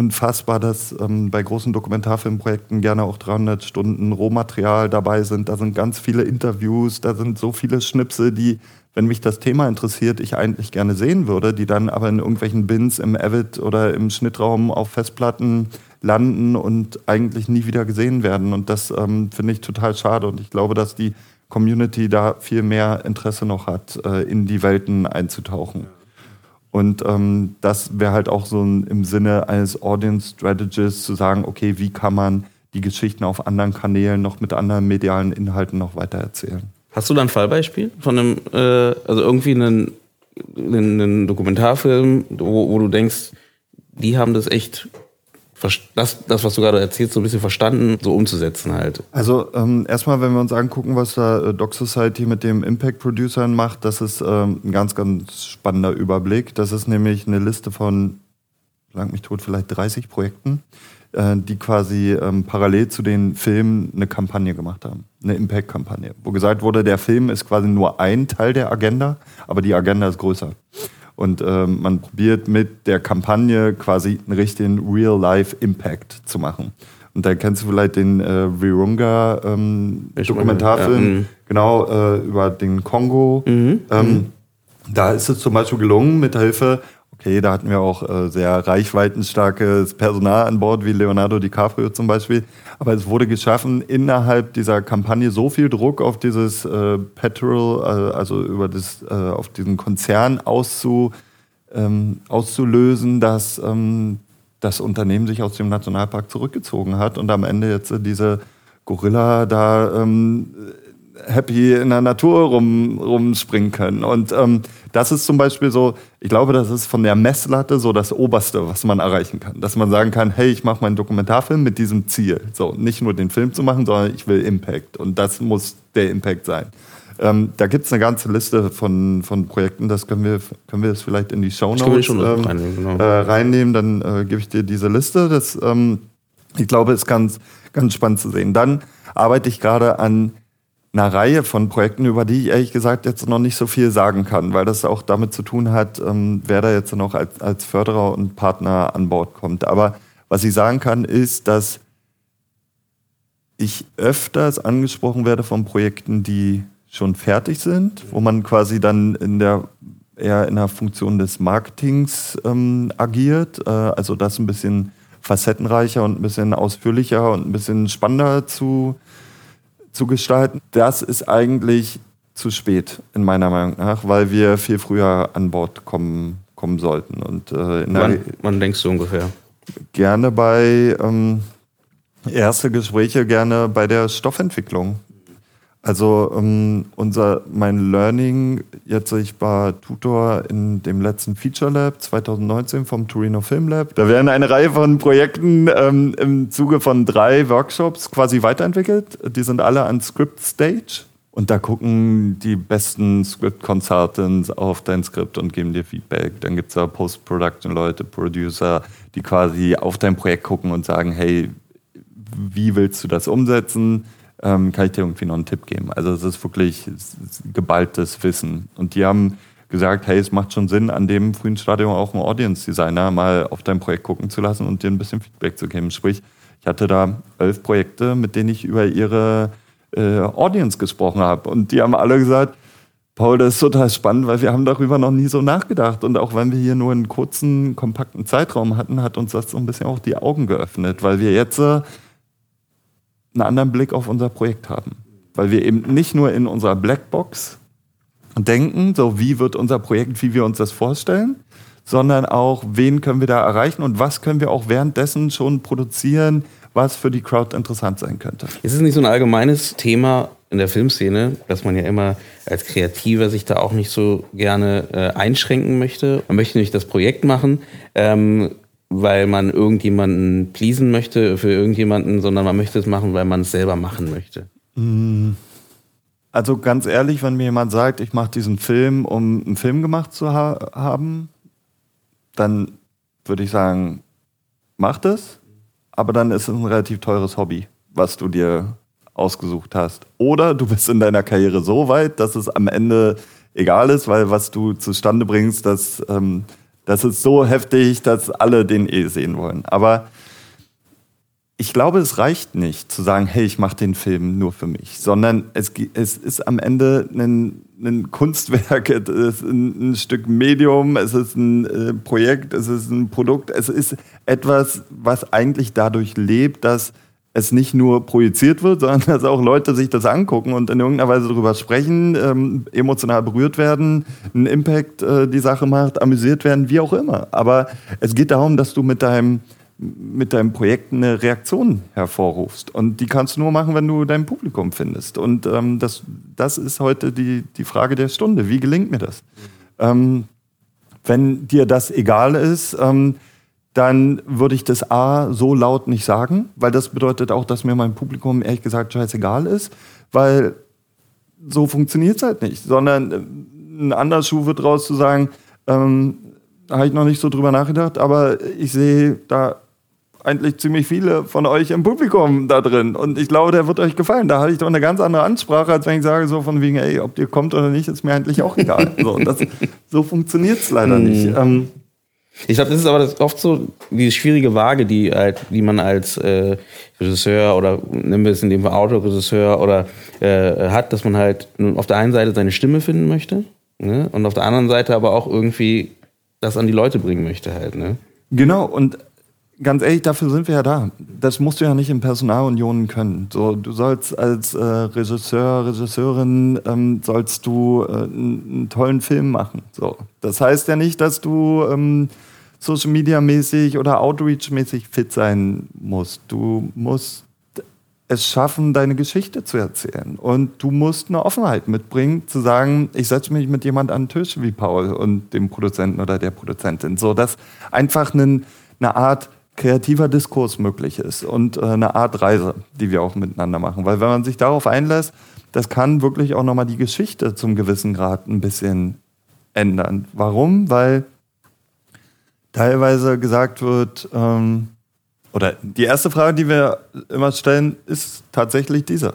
unfassbar, dass ähm, bei großen Dokumentarfilmprojekten gerne auch 300 Stunden Rohmaterial dabei sind. Da sind ganz viele Interviews, da sind so viele Schnipsel, die, wenn mich das Thema interessiert, ich eigentlich gerne sehen würde, die dann aber in irgendwelchen Bins im Avid oder im Schnittraum auf Festplatten landen und eigentlich nie wieder gesehen werden. Und das ähm, finde ich total schade. Und ich glaube, dass die Community da viel mehr Interesse noch hat, äh, in die Welten einzutauchen. Und ähm, das wäre halt auch so ein, im Sinne eines Audience Strategists zu sagen, okay, wie kann man die Geschichten auf anderen Kanälen noch mit anderen medialen Inhalten noch weiter erzählen. Hast du da ein Fallbeispiel von einem, äh, also irgendwie einen, einen Dokumentarfilm, wo, wo, du denkst, die haben das echt, das, das, was du gerade erzählst, so ein bisschen verstanden, so umzusetzen halt? Also ähm, erstmal, wenn wir uns angucken, was da äh, Doc Society mit dem Impact Producern macht, das ist ähm, ein ganz, ganz spannender Überblick. Das ist nämlich eine Liste von, lang mich tot, vielleicht 30 Projekten äh, die quasi ähm, parallel zu den Filmen eine Kampagne gemacht haben, eine Impact-Kampagne, wo gesagt wurde, der Film ist quasi nur ein Teil der Agenda, aber die Agenda ist größer. Und ähm, man probiert mit der Kampagne quasi einen richtigen Real-Life-Impact zu machen. Und da kennst du vielleicht den äh, Virunga ähm, Dokumentarfilm, ja, mhm. genau, äh, über den Kongo. Mhm. Ähm, mhm. da ist es zum Beispiel gelungen, mit Hilfe Okay, da hatten wir auch äh, sehr reichweitenstarkes Personal an Bord, wie Leonardo DiCaprio zum Beispiel. Aber es wurde geschaffen, innerhalb dieser Kampagne so viel Druck auf dieses äh, Petrol, äh, also über das, äh, auf diesen Konzern auszu, ähm, auszulösen, dass ähm, das Unternehmen sich aus dem Nationalpark zurückgezogen hat und am Ende jetzt äh, diese Gorilla da ähm, happy in der Natur rum, rumspringen können. Und ähm, das ist zum Beispiel so, ich glaube, das ist von der Messlatte so das Oberste, was man erreichen kann. Dass man sagen kann, hey, ich mache meinen Dokumentarfilm mit diesem Ziel. So, nicht nur den Film zu machen, sondern ich will Impact. Und das muss der Impact sein. Ähm, da gibt es eine ganze Liste von, von Projekten, das können wir, können wir das vielleicht in die Show Notes ähm, reinnehmen, genau. äh, reinnehmen, dann äh, gebe ich dir diese Liste. Das, ähm, ich glaube, ist ganz, ganz spannend zu sehen. Dann arbeite ich gerade an einer Reihe von Projekten, über die ich ehrlich gesagt jetzt noch nicht so viel sagen kann, weil das auch damit zu tun hat, ähm, wer da jetzt noch als, als Förderer und Partner an Bord kommt. Aber was ich sagen kann, ist, dass ich öfters angesprochen werde von Projekten, die schon fertig sind, wo man quasi dann in der eher in der Funktion des Marketings ähm, agiert, äh, also das ein bisschen facettenreicher und ein bisschen ausführlicher und ein bisschen spannender zu zu gestalten, das ist eigentlich zu spät, in meiner Meinung nach, weil wir viel früher an Bord kommen, kommen sollten. Und, äh, wann, wann denkst du ungefähr? Gerne bei ähm, erste Gespräche, gerne bei der Stoffentwicklung. Also ähm, unser, mein Learning, jetzt ich war Tutor in dem letzten Feature Lab 2019 vom Torino Film Lab. Da werden eine Reihe von Projekten ähm, im Zuge von drei Workshops quasi weiterentwickelt. Die sind alle an Script Stage. Und da gucken die besten Script Consultants auf dein Skript und geben dir Feedback. Dann gibt es da Post-Production-Leute, Producer, die quasi auf dein Projekt gucken und sagen, hey, wie willst du das umsetzen? Ähm, kann ich dir irgendwie noch einen Tipp geben. Also es ist wirklich geballtes Wissen. Und die haben gesagt, hey, es macht schon Sinn, an dem frühen Stadium auch einen Audience Designer mal auf dein Projekt gucken zu lassen und dir ein bisschen Feedback zu geben. Sprich, ich hatte da elf Projekte, mit denen ich über ihre äh, Audience gesprochen habe. Und die haben alle gesagt, Paul, das ist total spannend, weil wir haben darüber noch nie so nachgedacht. Und auch wenn wir hier nur einen kurzen, kompakten Zeitraum hatten, hat uns das so ein bisschen auch die Augen geöffnet, weil wir jetzt äh, einen anderen Blick auf unser Projekt haben. Weil wir eben nicht nur in unserer Blackbox denken, so wie wird unser Projekt, wie wir uns das vorstellen, sondern auch, wen können wir da erreichen und was können wir auch währenddessen schon produzieren, was für die Crowd interessant sein könnte. Ist es nicht so ein allgemeines Thema in der Filmszene, dass man ja immer als Kreativer sich da auch nicht so gerne äh, einschränken möchte? Man möchte nicht das Projekt machen, ähm, weil man irgendjemanden pleasen möchte für irgendjemanden, sondern man möchte es machen, weil man es selber machen möchte. Mm. Also ganz ehrlich, wenn mir jemand sagt, ich mache diesen Film, um einen Film gemacht zu ha haben, dann würde ich sagen, mach das, aber dann ist es ein relativ teures Hobby, was du dir ausgesucht hast. Oder du bist in deiner Karriere so weit, dass es am Ende egal ist, weil was du zustande bringst, das ähm, das ist so heftig, dass alle den eh sehen wollen. Aber ich glaube, es reicht nicht zu sagen, hey, ich mache den Film nur für mich, sondern es, es ist am Ende ein, ein Kunstwerk, (laughs) es ist ein, ein, Stück Medium, es ist ein äh, Projekt, es ist ein Produkt, es ist etwas, was eigentlich dadurch lebt, dass es nicht nur projiziert wird, (laughs) sondern dass auch Leute sich das angucken und in irgendeiner Weise darüber sprechen, ähm, emotional berührt werden, einen Impact äh, die Sache macht, amüsiert werden, wie auch immer. Aber es geht darum, dass du mit deinem mit deinem Projekt eine Reaktion hervorrufst. Und die kannst du nur machen, wenn du dein Publikum findest. Und ähm, das, das ist heute die, die Frage der Stunde. Wie gelingt mir das? Ähm, wenn dir das egal ist, ähm, dann würde ich das A so laut nicht sagen, weil das bedeutet auch, dass mir mein Publikum ehrlich gesagt scheißegal ist, weil so funktioniert es halt nicht, sondern äh, ein anderer Schuh wird raus zu sagen, ähm, habe ich noch nicht so drüber nachgedacht, aber ich sehe da eigentlich ziemlich viele von euch im Publikum da drin. Und ich glaube, der wird euch gefallen. Da hatte ich doch eine ganz andere Ansprache, als wenn ich sage, so von wegen, ey, ob ihr kommt oder nicht, ist mir eigentlich auch egal. so, das, so funktioniert es leider mhm. nicht. Ähm, ich glaube, das ist aber das oft so die schwierige Waage, die halt, die man als äh, Regisseur oder nehmen wir es in dem Fall Autoregisseur oder äh, hat, dass man halt auf der einen Seite seine Stimme finden möchte ne? und auf der anderen Seite aber auch irgendwie das an die Leute bringen möchte halt. Ne? Genau und ganz ehrlich, dafür sind wir ja da. Das musst du ja nicht in Personalunionen können. So, du sollst als äh, Regisseur, Regisseurin, ähm, sollst du äh, einen tollen Film machen. So, das heißt ja nicht, dass du ähm, Social Media mäßig oder Outreach mäßig fit sein musst. Du musst es schaffen, deine Geschichte zu erzählen. Und du musst eine Offenheit mitbringen, zu sagen, ich setze mich mit jemand an den Tisch wie Paul und dem Produzenten oder der Produzentin. So, dass einfach einen, eine Art kreativer Diskurs möglich ist und äh, eine Art Reise, die wir auch miteinander machen. Weil wenn man sich darauf einlässt, das kann wirklich auch nochmal die Geschichte zum gewissen Grad ein bisschen ändern. Warum? Weil teilweise gesagt wird, ähm, oder die erste Frage, die wir immer stellen, ist tatsächlich diese.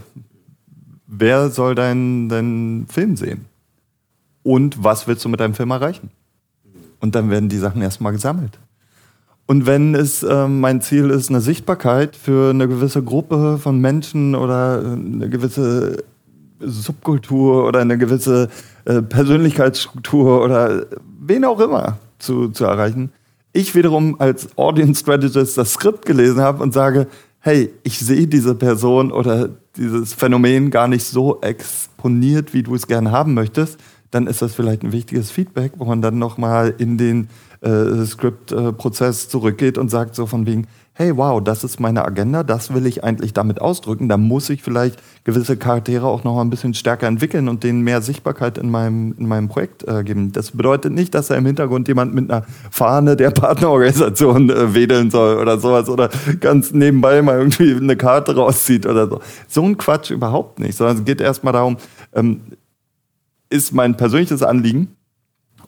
Wer soll deinen dein Film sehen? Und was willst du mit deinem Film erreichen? Und dann werden die Sachen erstmal gesammelt. Und wenn es äh, mein Ziel ist, eine Sichtbarkeit für eine gewisse Gruppe von Menschen oder eine gewisse Subkultur oder eine gewisse äh, Persönlichkeitsstruktur oder wen auch immer zu, zu erreichen, ich wiederum als Audience Strategist das Skript gelesen habe und sage, hey, ich sehe diese Person oder dieses Phänomen gar nicht so exponiert, wie du es gerne haben möchtest, dann ist das vielleicht ein wichtiges Feedback, wo man dann nochmal in den äh, Script-Prozess zurückgeht und sagt so von wegen, hey, wow, das ist meine Agenda, das will ich eigentlich damit ausdrücken, da muss ich vielleicht gewisse Charaktere auch noch mal ein bisschen stärker entwickeln und denen mehr Sichtbarkeit in meinem, in meinem Projekt äh, geben. Das bedeutet nicht, dass da im Hintergrund jemand mit einer Fahne der Partnerorganisation äh, wedeln soll oder sowas oder ganz nebenbei mal irgendwie eine Karte rauszieht oder so. So ein Quatsch überhaupt nicht, sondern es geht erstmal darum, ähm, ist mein persönliches Anliegen,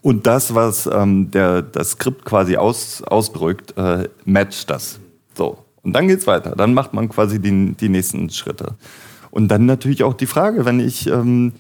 und das, was ähm, der, das Skript quasi aus, ausdrückt, äh, matcht das. So. Und dann geht's weiter. Dann macht man quasi die, die nächsten Schritte. Und dann natürlich auch die Frage, wenn ich ähm,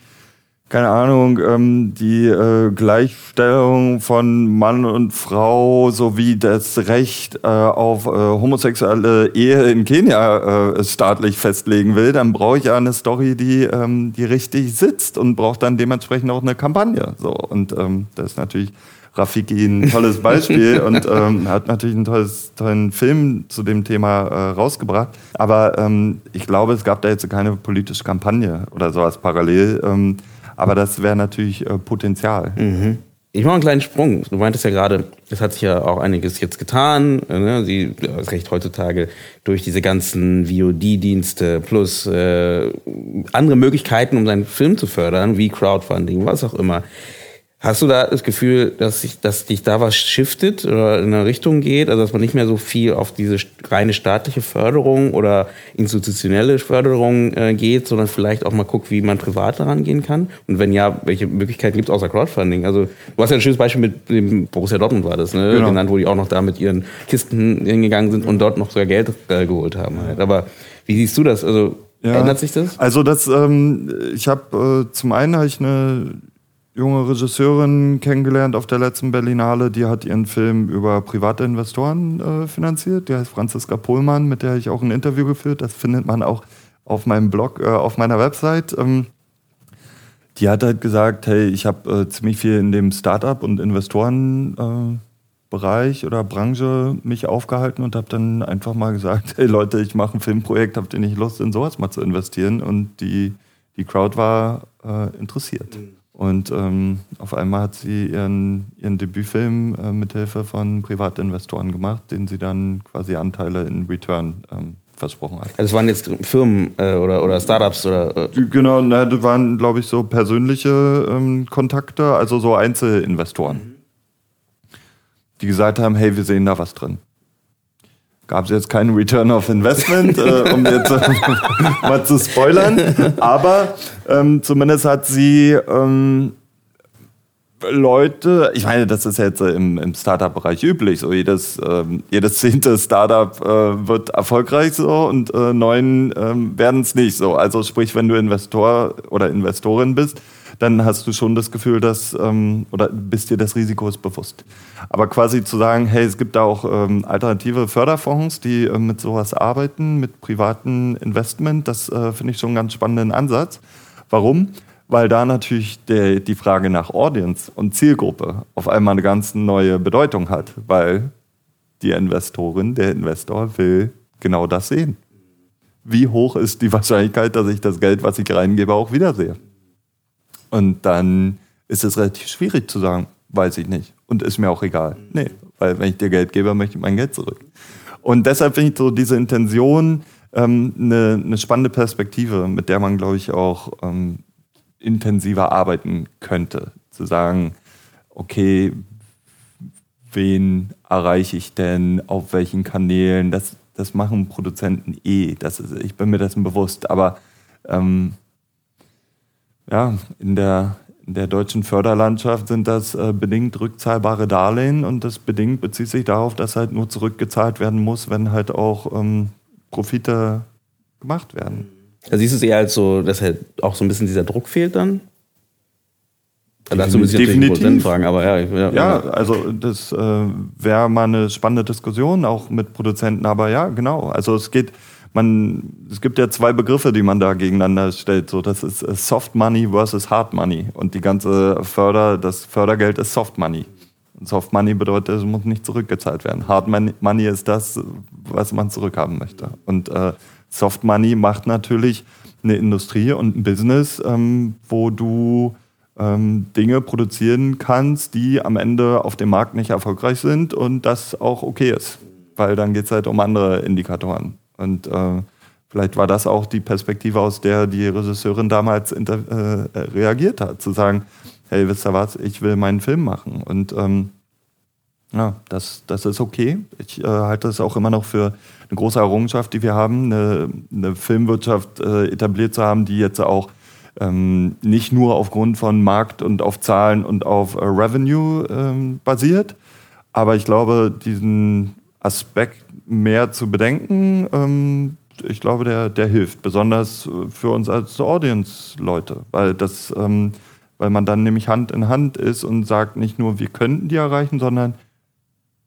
keine Ahnung, ähm, die äh, Gleichstellung von Mann und Frau sowie das Recht äh, auf äh, homosexuelle Ehe in Kenia äh, staatlich festlegen will, dann brauche ich ja eine Story, die, ähm, die richtig sitzt und braucht dann dementsprechend auch eine Kampagne. So und ähm, das ist natürlich Rafiki ein tolles Beispiel (laughs) und ähm, hat natürlich einen tolles, tollen Film zu dem Thema äh, rausgebracht. Aber ähm, ich glaube, es gab da jetzt keine politische Kampagne oder sowas parallel. Ähm, aber das wäre natürlich äh, Potenzial. Mhm. Ich mache einen kleinen Sprung. Du meintest ja gerade, es hat sich ja auch einiges jetzt getan. Ne? Sie, das Recht heutzutage durch diese ganzen VOD-Dienste plus äh, andere Möglichkeiten, um seinen Film zu fördern, wie Crowdfunding, was auch immer. Hast du da das Gefühl, dass sich, dass dich da was shiftet oder in eine Richtung geht, also dass man nicht mehr so viel auf diese reine staatliche Förderung oder institutionelle Förderung äh, geht, sondern vielleicht auch mal guckt, wie man privat daran gehen kann? Und wenn ja, welche Möglichkeiten gibt es außer Crowdfunding? Also du hast ja ein schönes Beispiel mit dem Borussia Dortmund war das, ne? Genau. genannt, wo die auch noch da mit ihren Kisten hingegangen sind und dort noch sogar Geld äh, geholt haben. Halt. Aber wie siehst du das? Also ja, ändert sich das? Also das, ähm, ich habe äh, zum einen habe ich eine junge Regisseurin kennengelernt auf der letzten Berlinale, die hat ihren Film über private Investoren äh, finanziert. Die heißt Franziska Pohlmann, mit der ich auch ein Interview geführt. Das findet man auch auf meinem Blog, äh, auf meiner Website. Ähm, die hat halt gesagt, hey, ich habe äh, ziemlich viel in dem Startup und Investorenbereich oder Branche mich aufgehalten und habe dann einfach mal gesagt, (laughs) hey Leute, ich mache ein Filmprojekt, habt ihr nicht Lust, in sowas mal zu investieren? Und die, die Crowd war äh, interessiert. Mhm. Und ähm, auf einmal hat sie ihren, ihren Debütfilm äh, mithilfe von Privatinvestoren gemacht, den sie dann quasi Anteile in Return ähm, versprochen hat. Also es waren jetzt Firmen äh, oder, oder Startups oder. Äh genau, na, das waren, glaube ich, so persönliche ähm, Kontakte, also so Einzelinvestoren, mhm. die gesagt haben, hey, wir sehen da was drin gab es jetzt keinen Return of Investment, äh, um jetzt äh, (laughs) mal zu spoilern. Aber ähm, zumindest hat sie ähm, Leute, ich meine, das ist jetzt im, im Startup-Bereich üblich, so jedes, ähm, jedes zehnte Startup äh, wird erfolgreich so und äh, neun ähm, werden es nicht so. Also sprich, wenn du Investor oder Investorin bist, dann hast du schon das Gefühl, dass, ähm, oder bist dir des Risikos bewusst. Aber quasi zu sagen, hey, es gibt da auch ähm, alternative Förderfonds, die äh, mit sowas arbeiten, mit privaten Investment, das äh, finde ich schon einen ganz spannenden Ansatz. Warum? Weil da natürlich der, die Frage nach Audience und Zielgruppe auf einmal eine ganz neue Bedeutung hat, weil die Investorin, der Investor will genau das sehen. Wie hoch ist die Wahrscheinlichkeit, dass ich das Geld, was ich reingebe, auch wiedersehe? Und dann ist es relativ schwierig zu sagen, weiß ich nicht. Und ist mir auch egal. Nee, weil wenn ich dir Geld gebe, möchte ich mein Geld zurück. Und deshalb finde ich so diese Intention ähm, eine, eine spannende Perspektive, mit der man, glaube ich, auch ähm, intensiver arbeiten könnte. Zu sagen, okay, wen erreiche ich denn, auf welchen Kanälen, das, das machen Produzenten eh. Das ist, ich bin mir dessen bewusst. Aber ähm, ja, in der, in der deutschen Förderlandschaft sind das äh, bedingt rückzahlbare Darlehen und das bedingt bezieht sich darauf, dass halt nur zurückgezahlt werden muss, wenn halt auch ähm, Profite gemacht werden. Da siehst du es eher als so, dass halt auch so ein bisschen dieser Druck fehlt dann? Dazu muss ich Prozent fragen, aber ja. Ja, ja also das äh, wäre mal eine spannende Diskussion, auch mit Produzenten, aber ja, genau. Also es geht, man, es gibt ja zwei Begriffe, die man da gegeneinander stellt. So, das ist äh, Soft Money versus Hard Money. Und die ganze Förder, das Fördergeld ist Soft Money. Soft Money bedeutet, es muss nicht zurückgezahlt werden. Hard Money ist das, was man zurückhaben möchte. Und äh, Soft Money macht natürlich eine Industrie und ein Business, ähm, wo du ähm, Dinge produzieren kannst, die am Ende auf dem Markt nicht erfolgreich sind und das auch okay ist. Weil dann geht es halt um andere Indikatoren. Und äh, vielleicht war das auch die Perspektive, aus der die Regisseurin damals äh, reagiert hat, zu sagen, hey, wisst ihr was, ich will meinen Film machen. Und ähm, ja, das, das ist okay. Ich äh, halte das auch immer noch für eine große Errungenschaft, die wir haben, eine, eine Filmwirtschaft äh, etabliert zu haben, die jetzt auch ähm, nicht nur aufgrund von Markt und auf Zahlen und auf äh, Revenue ähm, basiert. Aber ich glaube, diesen Aspekt mehr zu bedenken, ähm, ich glaube, der, der hilft, besonders für uns als Audience-Leute, weil ähm, weil man dann nämlich Hand in Hand ist und sagt nicht nur, wir könnten die erreichen, sondern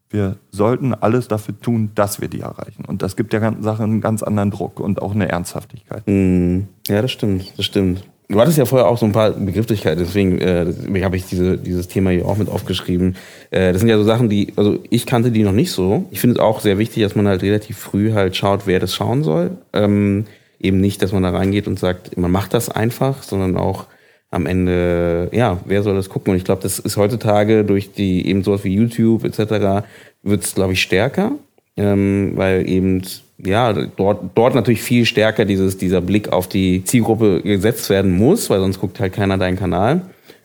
wir sollten alles dafür tun, dass wir die erreichen. Und das gibt der ganzen Sache einen ganz anderen Druck und auch eine Ernsthaftigkeit. Mm, ja, das stimmt, das stimmt. Du hattest ja vorher auch so ein paar Begrifflichkeiten, deswegen äh, habe ich diese, dieses Thema hier auch mit aufgeschrieben. Äh, das sind ja so Sachen, die, also ich kannte die noch nicht so. Ich finde es auch sehr wichtig, dass man halt relativ früh halt schaut, wer das schauen soll. Ähm, eben nicht, dass man da reingeht und sagt, man macht das einfach, sondern auch am Ende, ja, wer soll das gucken? Und ich glaube, das ist heutzutage durch die eben sowas wie YouTube etc. wird es, glaube ich, stärker, ähm, weil eben ja, dort, dort natürlich viel stärker dieses, dieser Blick auf die Zielgruppe gesetzt werden muss, weil sonst guckt halt keiner deinen Kanal.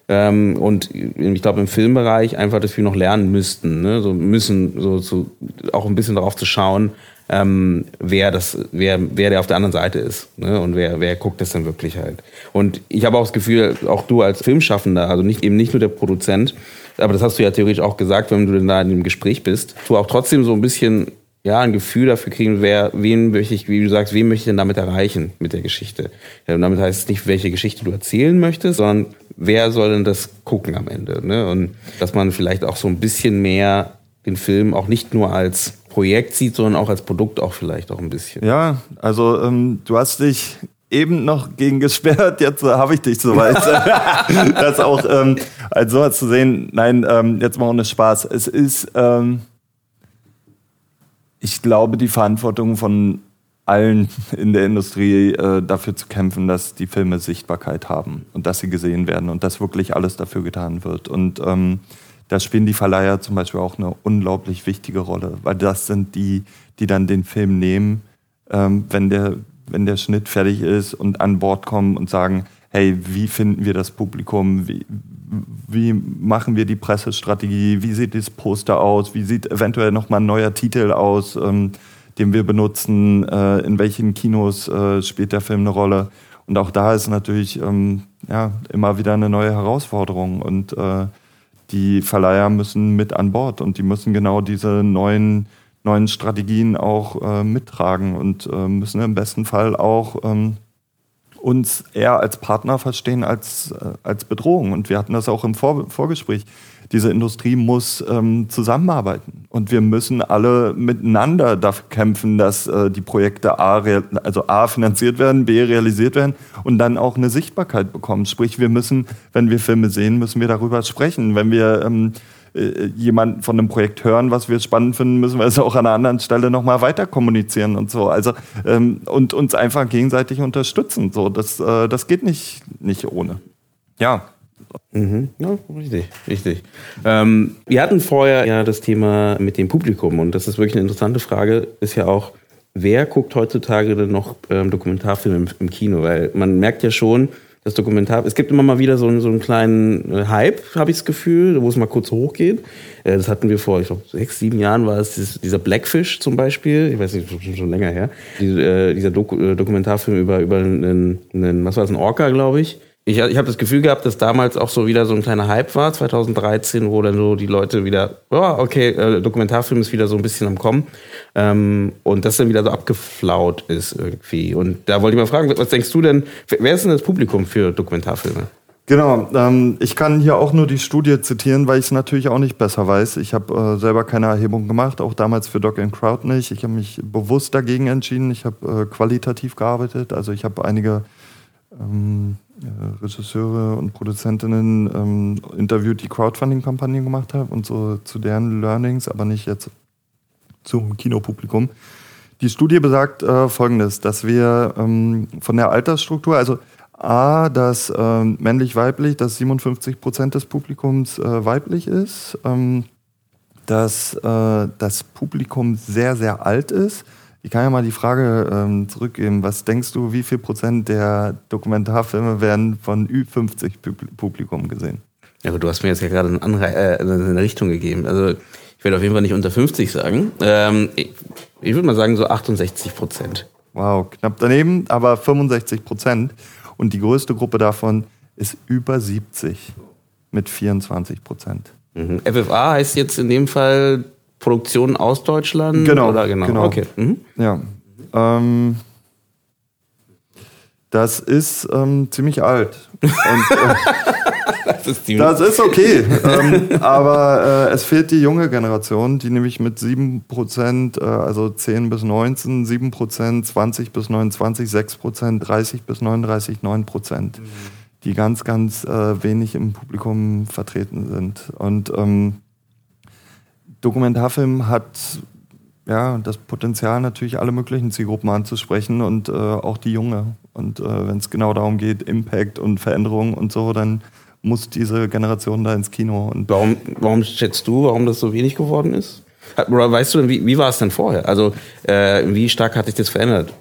Ähm, und ich glaube, im Filmbereich einfach, dass wir noch lernen müssten, ne? so müssen, so zu, auch ein bisschen darauf zu schauen, ähm, wer das, wer, wer der auf der anderen Seite ist, ne? und wer, wer guckt das denn wirklich halt. Und ich habe auch das Gefühl, auch du als Filmschaffender, also nicht eben nicht nur der Produzent, aber das hast du ja theoretisch auch gesagt, wenn du denn da in dem Gespräch bist, du auch trotzdem so ein bisschen ja, ein Gefühl dafür kriegen, wer, wen möchte ich, wie du sagst, wen möchte ich denn damit erreichen mit der Geschichte. Ja, und damit heißt es nicht, welche Geschichte du erzählen möchtest, sondern wer soll denn das gucken am Ende. Ne? Und dass man vielleicht auch so ein bisschen mehr den Film auch nicht nur als Projekt sieht, sondern auch als Produkt auch vielleicht auch ein bisschen. Ja, also ähm, du hast dich eben noch gegen gesperrt, jetzt äh, habe ich dich soweit. (laughs) das auch ähm, als sowas zu sehen. Nein, ähm, jetzt mal ohne Spaß. Es ist ähm, ich glaube, die Verantwortung von allen in der Industrie äh, dafür zu kämpfen, dass die Filme Sichtbarkeit haben und dass sie gesehen werden und dass wirklich alles dafür getan wird. Und ähm, da spielen die Verleiher zum Beispiel auch eine unglaublich wichtige Rolle, weil das sind die, die dann den Film nehmen, ähm, wenn, der, wenn der Schnitt fertig ist und an Bord kommen und sagen, hey, wie finden wir das Publikum, wie, wie machen wir die Pressestrategie, wie sieht das Poster aus, wie sieht eventuell nochmal ein neuer Titel aus, ähm, den wir benutzen, äh, in welchen Kinos äh, spielt der Film eine Rolle. Und auch da ist natürlich ähm, ja, immer wieder eine neue Herausforderung. Und äh, die Verleiher müssen mit an Bord und die müssen genau diese neuen, neuen Strategien auch äh, mittragen und äh, müssen im besten Fall auch ähm, uns eher als Partner verstehen als, äh, als Bedrohung. Und wir hatten das auch im Vor Vorgespräch. Diese Industrie muss ähm, zusammenarbeiten. Und wir müssen alle miteinander dafür kämpfen, dass äh, die Projekte A, also A finanziert werden, B realisiert werden und dann auch eine Sichtbarkeit bekommen. Sprich, wir müssen, wenn wir Filme sehen, müssen wir darüber sprechen. Wenn wir ähm, äh, jemanden von einem Projekt hören, was wir spannend finden, müssen wir es auch an einer anderen Stelle nochmal weiter kommunizieren und so. Also ähm, und uns einfach gegenseitig unterstützen. So, das, äh, das geht nicht, nicht ohne. Ja. Mhm. Ja, richtig, richtig. Ähm, wir hatten vorher ja das Thema mit dem Publikum und das ist wirklich eine interessante Frage, ist ja auch, wer guckt heutzutage denn noch ähm, Dokumentarfilme im, im, Kino? Weil man merkt ja schon, das Dokumentar. Es gibt immer mal wieder so, einen, so einen kleinen äh, Hype, habe ich das Gefühl, wo es mal kurz hochgeht. Äh, das hatten wir vor, ich glaube, sechs, sieben Jahren war es dieser Blackfish zum Beispiel. Ich weiß nicht, schon, schon länger her. Äh, dieser Doku Dokumentarfilm über, über einen, einen, was war das, ein Orca, glaube ich ich, ich habe das Gefühl gehabt, dass damals auch so wieder so ein kleiner Hype war, 2013, wo dann so die Leute wieder, oh, okay, äh, Dokumentarfilm ist wieder so ein bisschen am Kommen. Ähm, und das dann wieder so abgeflaut ist irgendwie. Und da wollte ich mal fragen, was denkst du denn, wer ist denn das Publikum für Dokumentarfilme? Genau, ähm, ich kann hier auch nur die Studie zitieren, weil ich es natürlich auch nicht besser weiß. Ich habe äh, selber keine Erhebung gemacht, auch damals für Doc and Crowd nicht. Ich habe mich bewusst dagegen entschieden. Ich habe äh, qualitativ gearbeitet, also ich habe einige ähm, äh, Regisseure und Produzentinnen ähm, interviewt, die Crowdfunding-Kampagnen gemacht haben und so zu deren Learnings, aber nicht jetzt zum Kinopublikum. Die Studie besagt äh, Folgendes, dass wir ähm, von der Altersstruktur, also A, dass äh, männlich-weiblich, dass 57 Prozent des Publikums äh, weiblich ist, ähm, dass äh, das Publikum sehr, sehr alt ist, ich kann ja mal die Frage ähm, zurückgeben. Was denkst du, wie viel Prozent der Dokumentarfilme werden von Ü50-Publikum gesehen? Ja, aber du hast mir jetzt ja gerade eine, Anre äh, eine Richtung gegeben. Also ich werde auf jeden Fall nicht unter 50 sagen. Ähm, ich, ich würde mal sagen so 68 Prozent. Wow, knapp daneben, aber 65 Prozent. Und die größte Gruppe davon ist über 70 mit 24 Prozent. Mhm. FFA heißt jetzt in dem Fall Produktionen aus Deutschland? Genau. Oder genau? genau. Okay. Mhm. Ja. Ähm, das ist ähm, ziemlich alt. Und, äh, (laughs) das, ist das, ist okay. (laughs) ähm, aber äh, es fehlt die junge Generation, die nämlich mit 7%, äh, also 10 bis 19, 7%, 20 bis 29, 6%, 30 bis 39, 9%, mhm. die ganz, ganz äh, wenig im Publikum vertreten sind. Und ähm, Dokumentarfilm hat ja das Potenzial, natürlich alle möglichen Zielgruppen anzusprechen und äh, auch die junge. Und äh, wenn es genau darum geht, Impact und Veränderung und so, dann muss diese Generation da ins Kino. Und warum, warum schätzt du, warum das so wenig geworden ist? Weißt du denn, wie, wie war es denn vorher? Also äh, wie stark hat sich das verändert?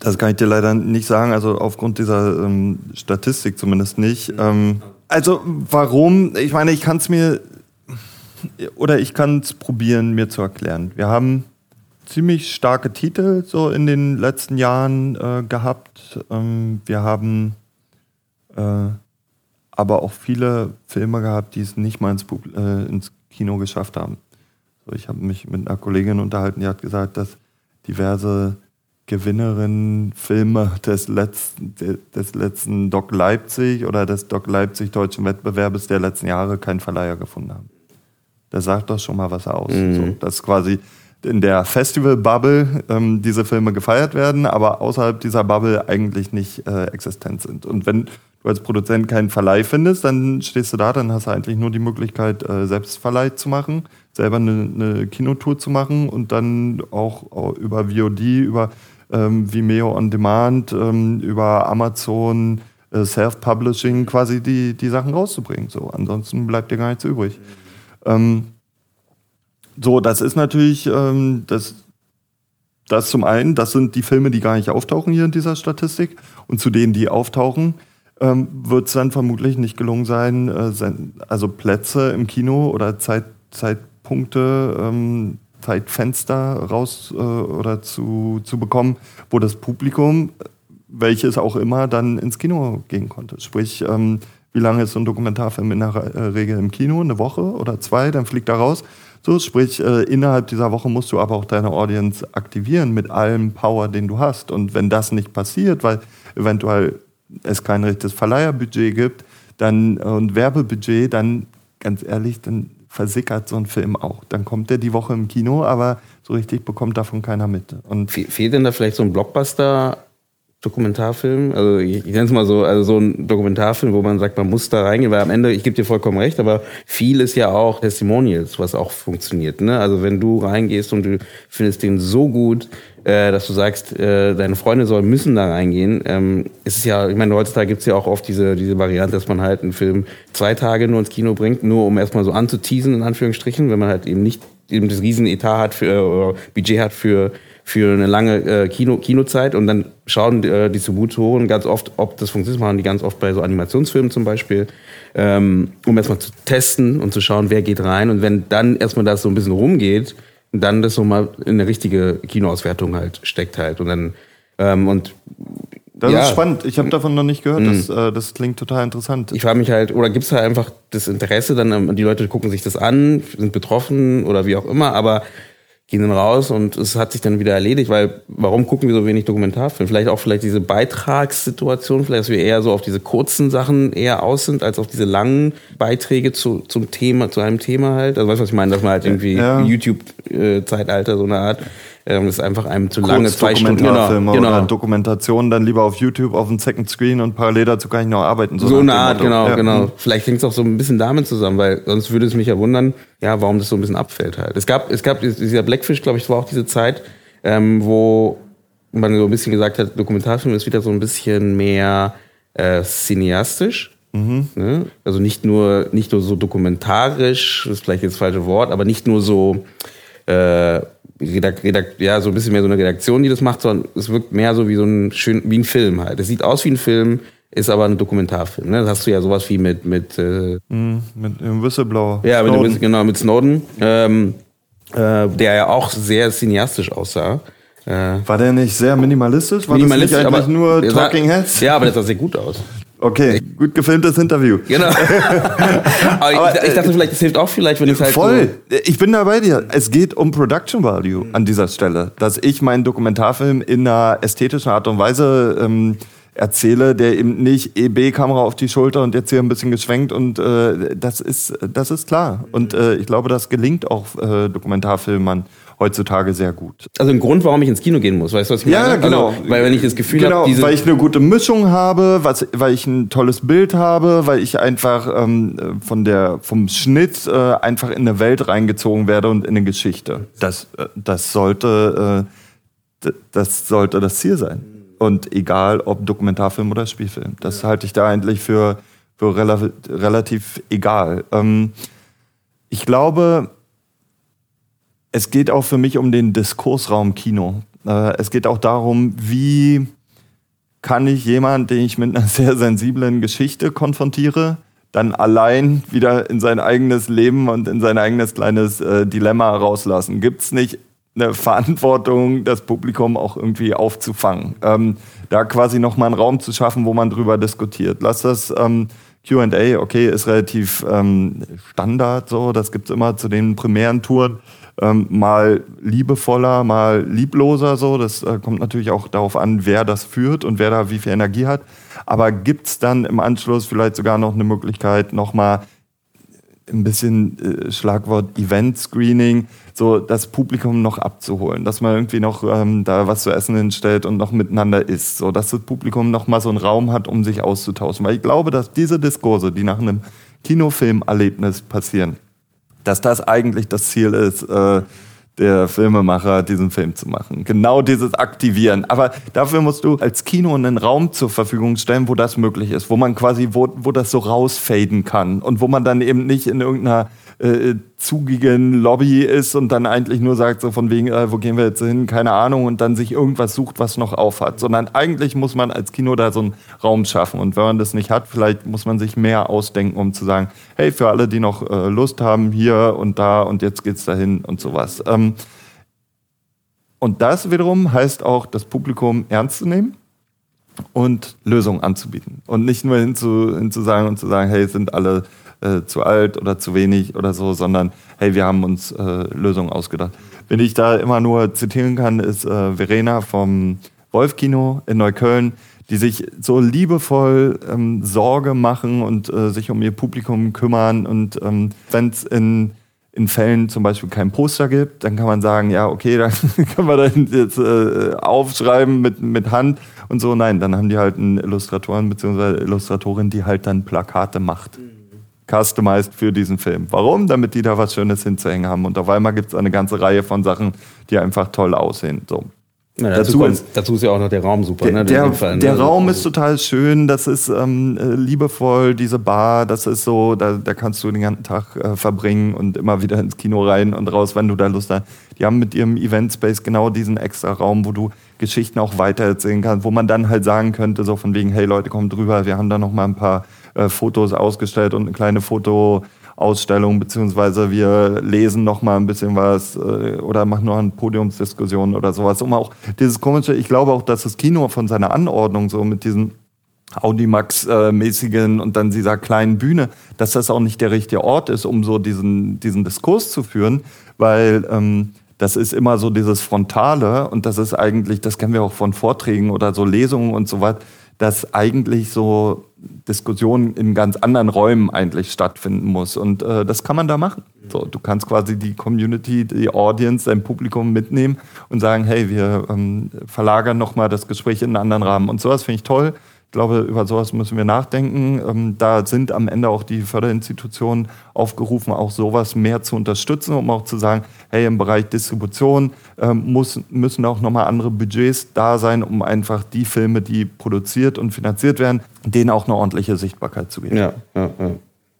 Das kann ich dir leider nicht sagen, also aufgrund dieser ähm, Statistik zumindest nicht. Ähm, also warum? Ich meine, ich kann es mir oder ich kann es probieren, mir zu erklären. Wir haben ziemlich starke Titel so in den letzten Jahren äh, gehabt. Ähm, wir haben äh, aber auch viele Filme gehabt, die es nicht mal ins, äh, ins Kino geschafft haben. So, ich habe mich mit einer Kollegin unterhalten, die hat gesagt, dass diverse Gewinnerinnen Filme des letzten, des letzten Doc Leipzig oder des Doc Leipzig deutschen Wettbewerbes der letzten Jahre keinen Verleiher gefunden haben. Das sagt doch schon mal was aus. Mhm. So, dass quasi in der Festival-Bubble ähm, diese Filme gefeiert werden, aber außerhalb dieser Bubble eigentlich nicht äh, existent sind. Und wenn du als Produzent keinen Verleih findest, dann stehst du da, dann hast du eigentlich nur die Möglichkeit, äh, selbst Verleih zu machen, selber eine, eine Kinotour zu machen und dann auch, auch über VOD, über ähm, Vimeo On Demand, ähm, über Amazon, äh, Self-Publishing quasi die, die Sachen rauszubringen. So, ansonsten bleibt dir gar nichts übrig. Ähm, so, das ist natürlich, ähm, das, das zum einen, das sind die Filme, die gar nicht auftauchen hier in dieser Statistik. Und zu denen, die auftauchen, ähm, wird es dann vermutlich nicht gelungen sein, äh, also Plätze im Kino oder Zeit, Zeitpunkte, ähm, Zeitfenster raus äh, oder zu, zu bekommen, wo das Publikum, welches auch immer, dann ins Kino gehen konnte. Sprich, ähm, wie lange ist so ein Dokumentarfilm in der äh, Regel im Kino? Eine Woche oder zwei, dann fliegt er raus. So, sprich, äh, innerhalb dieser Woche musst du aber auch deine Audience aktivieren mit allem Power, den du hast. Und wenn das nicht passiert, weil eventuell es kein richtiges Verleiherbudget gibt dann, und Werbebudget, dann ganz ehrlich, dann versickert so ein Film auch. Dann kommt der die Woche im Kino, aber so richtig bekommt davon keiner mit. Und Fehlt denn da vielleicht so ein Blockbuster Dokumentarfilm, also ich, ich nenne es mal so, also so ein Dokumentarfilm, wo man sagt, man muss da reingehen, weil am Ende, ich gebe dir vollkommen recht, aber viel ist ja auch Testimonials, was auch funktioniert. Ne? Also wenn du reingehst und du findest den so gut, äh, dass du sagst, äh, deine Freunde sollen müssen da reingehen, ähm, es ist ja, ich meine, heutzutage gibt es ja auch oft diese, diese Variante, dass man halt einen Film zwei Tage nur ins Kino bringt, nur um erstmal so anzuteasen, in Anführungsstrichen, wenn man halt eben nicht eben das riesen Etat hat für, oder Budget hat für für eine lange äh, Kino, Kinozeit und dann schauen äh, Distributoren ganz oft, ob das funktioniert. Machen die ganz oft bei so Animationsfilmen zum Beispiel, ähm, um erstmal zu testen und zu schauen, wer geht rein. Und wenn dann erstmal das so ein bisschen rumgeht, dann das nochmal in eine richtige Kinoauswertung halt steckt halt. Und dann, ähm, und das ja. ist spannend. Ich habe davon noch nicht gehört. Das, mhm. äh, das klingt total interessant. Ich frage mich halt, oder gibt es halt einfach das Interesse, dann ähm, die Leute gucken sich das an, sind betroffen oder wie auch immer, aber gehen dann raus und es hat sich dann wieder erledigt, weil warum gucken wir so wenig Dokumentarfilme? Vielleicht auch vielleicht diese Beitragssituation, vielleicht, dass wir eher so auf diese kurzen Sachen eher aus sind, als auf diese langen Beiträge zu, zum Thema, zu einem Thema halt. Also weißt du, was ich meine? Dass man halt irgendwie ja. YouTube-Zeitalter so eine Art ähm, ist einfach einem zu lange, zwei Stunden. Genau, genau. oder Dokumentation dann lieber auf YouTube auf dem Second Screen und parallel dazu kann ich noch arbeiten. So, so eine Art, genau, ja. genau. Mhm. Vielleicht hängt es auch so ein bisschen damit zusammen, weil sonst würde es mich ja wundern, ja, warum das so ein bisschen abfällt halt. Es gab, es gab dieser Blackfish, glaube ich, war auch diese Zeit, ähm, wo man so ein bisschen gesagt hat, Dokumentarfilm ist wieder so ein bisschen mehr äh, cineastisch. Mhm. Ne? Also nicht nur, nicht nur so dokumentarisch, das ist vielleicht jetzt das falsche Wort, aber nicht nur so äh, Redakt, Redakt, ja, so ein bisschen mehr so eine Redaktion, die das macht, sondern es wirkt mehr so wie so ein schön, wie ein Film halt. Es sieht aus wie ein Film, ist aber ein Dokumentarfilm. Ne? Das hast du ja sowas wie mit mit äh, mm, mit dem Whistleblower. Ja, mit dem, genau mit Snowden, ähm, äh, der ja auch sehr cineastisch aussah. Äh, War der nicht sehr minimalistisch? War minimalistisch, das nicht eigentlich nur Talking Heads? Ja, aber das sah sehr gut aus. Okay, gut gefilmtes Interview. Genau. (laughs) Aber, ich, ich, dachte vielleicht, es hilft auch vielleicht, wenn ich halt. Voll. So ich bin da bei dir. Es geht um Production Value an dieser Stelle. Dass ich meinen Dokumentarfilm in einer ästhetischen Art und Weise ähm, erzähle, der eben nicht EB-Kamera auf die Schulter und jetzt hier ein bisschen geschwenkt und äh, das ist das ist klar. Und äh, ich glaube, das gelingt auch äh, Dokumentarfilmern heutzutage sehr gut. Also ein Grund, warum ich ins Kino gehen muss, weißt du, was ich meine? Ja, genau. Also, weil wenn ich das Gefühl genau, habe, weil ich eine gute Mischung habe, was, weil ich ein tolles Bild habe, weil ich einfach ähm, von der vom Schnitt äh, einfach in eine Welt reingezogen werde und in eine Geschichte. Das äh, das sollte äh, das sollte das Ziel sein. Und egal ob Dokumentarfilm oder Spielfilm, das halte ich da eigentlich für für relativ, relativ egal. Ähm, ich glaube, es geht auch für mich um den Diskursraum Kino. Äh, es geht auch darum, wie kann ich jemanden, den ich mit einer (laughs) sehr sensiblen Geschichte konfrontiere, dann allein wieder in sein eigenes Leben und in sein eigenes kleines äh, Dilemma rauslassen? Gibt es nicht eine Verantwortung, das Publikum auch irgendwie aufzufangen? Ähm, da quasi nochmal einen Raum zu schaffen, wo man drüber diskutiert. Lass das ähm, QA, okay, ist relativ ähm, Standard so, das gibt's immer zu den primären Touren ähm, mal liebevoller, mal liebloser so. Das äh, kommt natürlich auch darauf an, wer das führt und wer da wie viel Energie hat. Aber gibt's dann im Anschluss vielleicht sogar noch eine Möglichkeit, nochmal ein bisschen äh, Schlagwort Event-Screening, so das Publikum noch abzuholen, dass man irgendwie noch ähm, da was zu essen hinstellt und noch miteinander isst, so dass das Publikum noch mal so einen Raum hat, um sich auszutauschen. Weil ich glaube, dass diese Diskurse, die nach einem Kinofilmerlebnis passieren, dass das eigentlich das Ziel ist, äh, der Filmemacher, diesen Film zu machen. Genau dieses Aktivieren. Aber dafür musst du als Kino einen Raum zur Verfügung stellen, wo das möglich ist, wo man quasi, wo, wo das so rausfaden kann und wo man dann eben nicht in irgendeiner äh, zugigen Lobby ist und dann eigentlich nur sagt, so von wegen, äh, wo gehen wir jetzt hin, keine Ahnung, und dann sich irgendwas sucht, was noch aufhat. Sondern eigentlich muss man als Kino da so einen Raum schaffen. Und wenn man das nicht hat, vielleicht muss man sich mehr ausdenken, um zu sagen, hey, für alle, die noch äh, Lust haben, hier und da und jetzt geht's dahin und sowas. Ähm, und das wiederum heißt auch, das Publikum ernst zu nehmen und Lösungen anzubieten. Und nicht nur hinzu, hinzusagen und zu sagen, hey, sind alle äh, zu alt oder zu wenig oder so, sondern hey, wir haben uns äh, Lösungen ausgedacht. Wenn ich da immer nur zitieren kann, ist äh, Verena vom Wolfkino in Neukölln, die sich so liebevoll ähm, Sorge machen und äh, sich um ihr Publikum kümmern. Und ähm, wenn es in, in Fällen zum Beispiel kein Poster gibt, dann kann man sagen, ja, okay, (laughs) dann können wir das jetzt äh, aufschreiben mit, mit Hand und so. Nein, dann haben die halt einen Illustratoren bzw. Illustratorin, die halt dann Plakate macht. Mhm customized für diesen Film. Warum? Damit die da was Schönes hinzuhängen haben. Und auf einmal gibt es eine ganze Reihe von Sachen, die einfach toll aussehen. So. Ja, dazu, dazu, ist, dazu, ist, ja auch noch der Raum super. Der, ne? der, Fall, ne? der Raum ist total schön, das ist ähm, äh, liebevoll, diese Bar, das ist so, da, da kannst du den ganzen Tag äh, verbringen und immer wieder ins Kino rein und raus, wenn du da Lust hast. Die haben mit ihrem Event Space genau diesen extra Raum, wo du Geschichten auch weitererzählen kannst, wo man dann halt sagen könnte, so von wegen, hey Leute, kommt drüber, wir haben da noch mal ein paar äh, Fotos ausgestellt und eine kleine Fotoausstellung, beziehungsweise wir lesen noch mal ein bisschen was äh, oder machen noch eine Podiumsdiskussion oder sowas. Um auch dieses komische, ich glaube auch, dass das Kino von seiner Anordnung so mit diesen Audimax-mäßigen und dann dieser kleinen Bühne, dass das auch nicht der richtige Ort ist, um so diesen, diesen Diskurs zu führen, weil ähm, das ist immer so dieses Frontale und das ist eigentlich, das kennen wir auch von Vorträgen oder so Lesungen und so weiter, dass eigentlich so Diskussionen in ganz anderen Räumen eigentlich stattfinden muss. Und äh, das kann man da machen. So, du kannst quasi die Community, die Audience, dein Publikum mitnehmen und sagen, hey, wir ähm, verlagern nochmal das Gespräch in einen anderen Rahmen. Und sowas finde ich toll. Ich glaube, über sowas müssen wir nachdenken. Ähm, da sind am Ende auch die Förderinstitutionen aufgerufen, auch sowas mehr zu unterstützen, um auch zu sagen, hey, im Bereich Distribution ähm, muss, müssen auch nochmal andere Budgets da sein, um einfach die Filme, die produziert und finanziert werden, denen auch eine ordentliche Sichtbarkeit zu geben. Ja, ja, ja.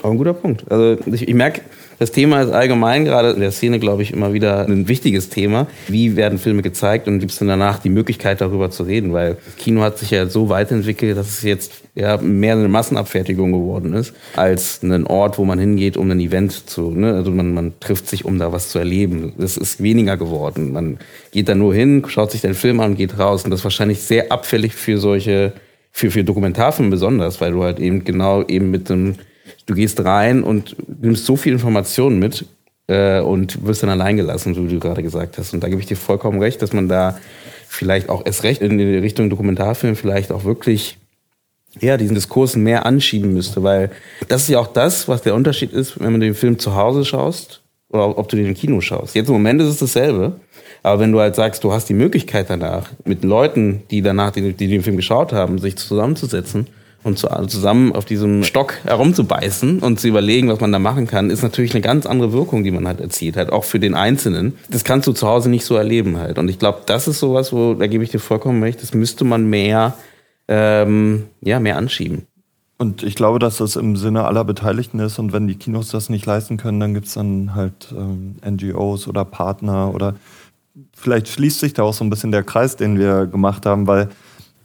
Aber ein guter Punkt. Also ich, ich merke, das Thema ist allgemein gerade in der Szene, glaube ich, immer wieder ein wichtiges Thema. Wie werden Filme gezeigt und gibt es denn danach die Möglichkeit, darüber zu reden? Weil Kino hat sich ja so weiterentwickelt, dass es jetzt ja mehr eine Massenabfertigung geworden ist, als ein Ort, wo man hingeht, um ein Event zu, ne? also man, man trifft sich, um da was zu erleben. Das ist weniger geworden. Man geht da nur hin, schaut sich den Film an und geht raus. Und das ist wahrscheinlich sehr abfällig für solche, für, für Dokumentarfilme besonders, weil du halt eben genau eben mit dem du gehst rein und nimmst so viel Informationen mit äh, und wirst dann allein gelassen, wie du gerade gesagt hast. Und da gebe ich dir vollkommen recht, dass man da vielleicht auch erst recht in die Richtung Dokumentarfilm vielleicht auch wirklich ja, diesen Diskurs mehr anschieben müsste, weil das ist ja auch das, was der Unterschied ist, wenn man den Film zu Hause schaust oder ob du den im Kino schaust. Jetzt im Moment ist es dasselbe, aber wenn du halt sagst, du hast die Möglichkeit danach, mit Leuten, die danach, die, die den Film geschaut haben, sich zusammenzusetzen und zu, zusammen auf diesem Stock herumzubeißen und zu überlegen, was man da machen kann, ist natürlich eine ganz andere Wirkung, die man halt erzielt, halt auch für den Einzelnen. Das kannst du zu Hause nicht so erleben halt. Und ich glaube, das ist sowas, wo, da gebe ich dir vollkommen recht, das müsste man mehr, ähm, ja, mehr anschieben. Und ich glaube, dass das im Sinne aller Beteiligten ist. Und wenn die Kinos das nicht leisten können, dann gibt es dann halt ähm, NGOs oder Partner oder vielleicht schließt sich da auch so ein bisschen der Kreis, den wir gemacht haben, weil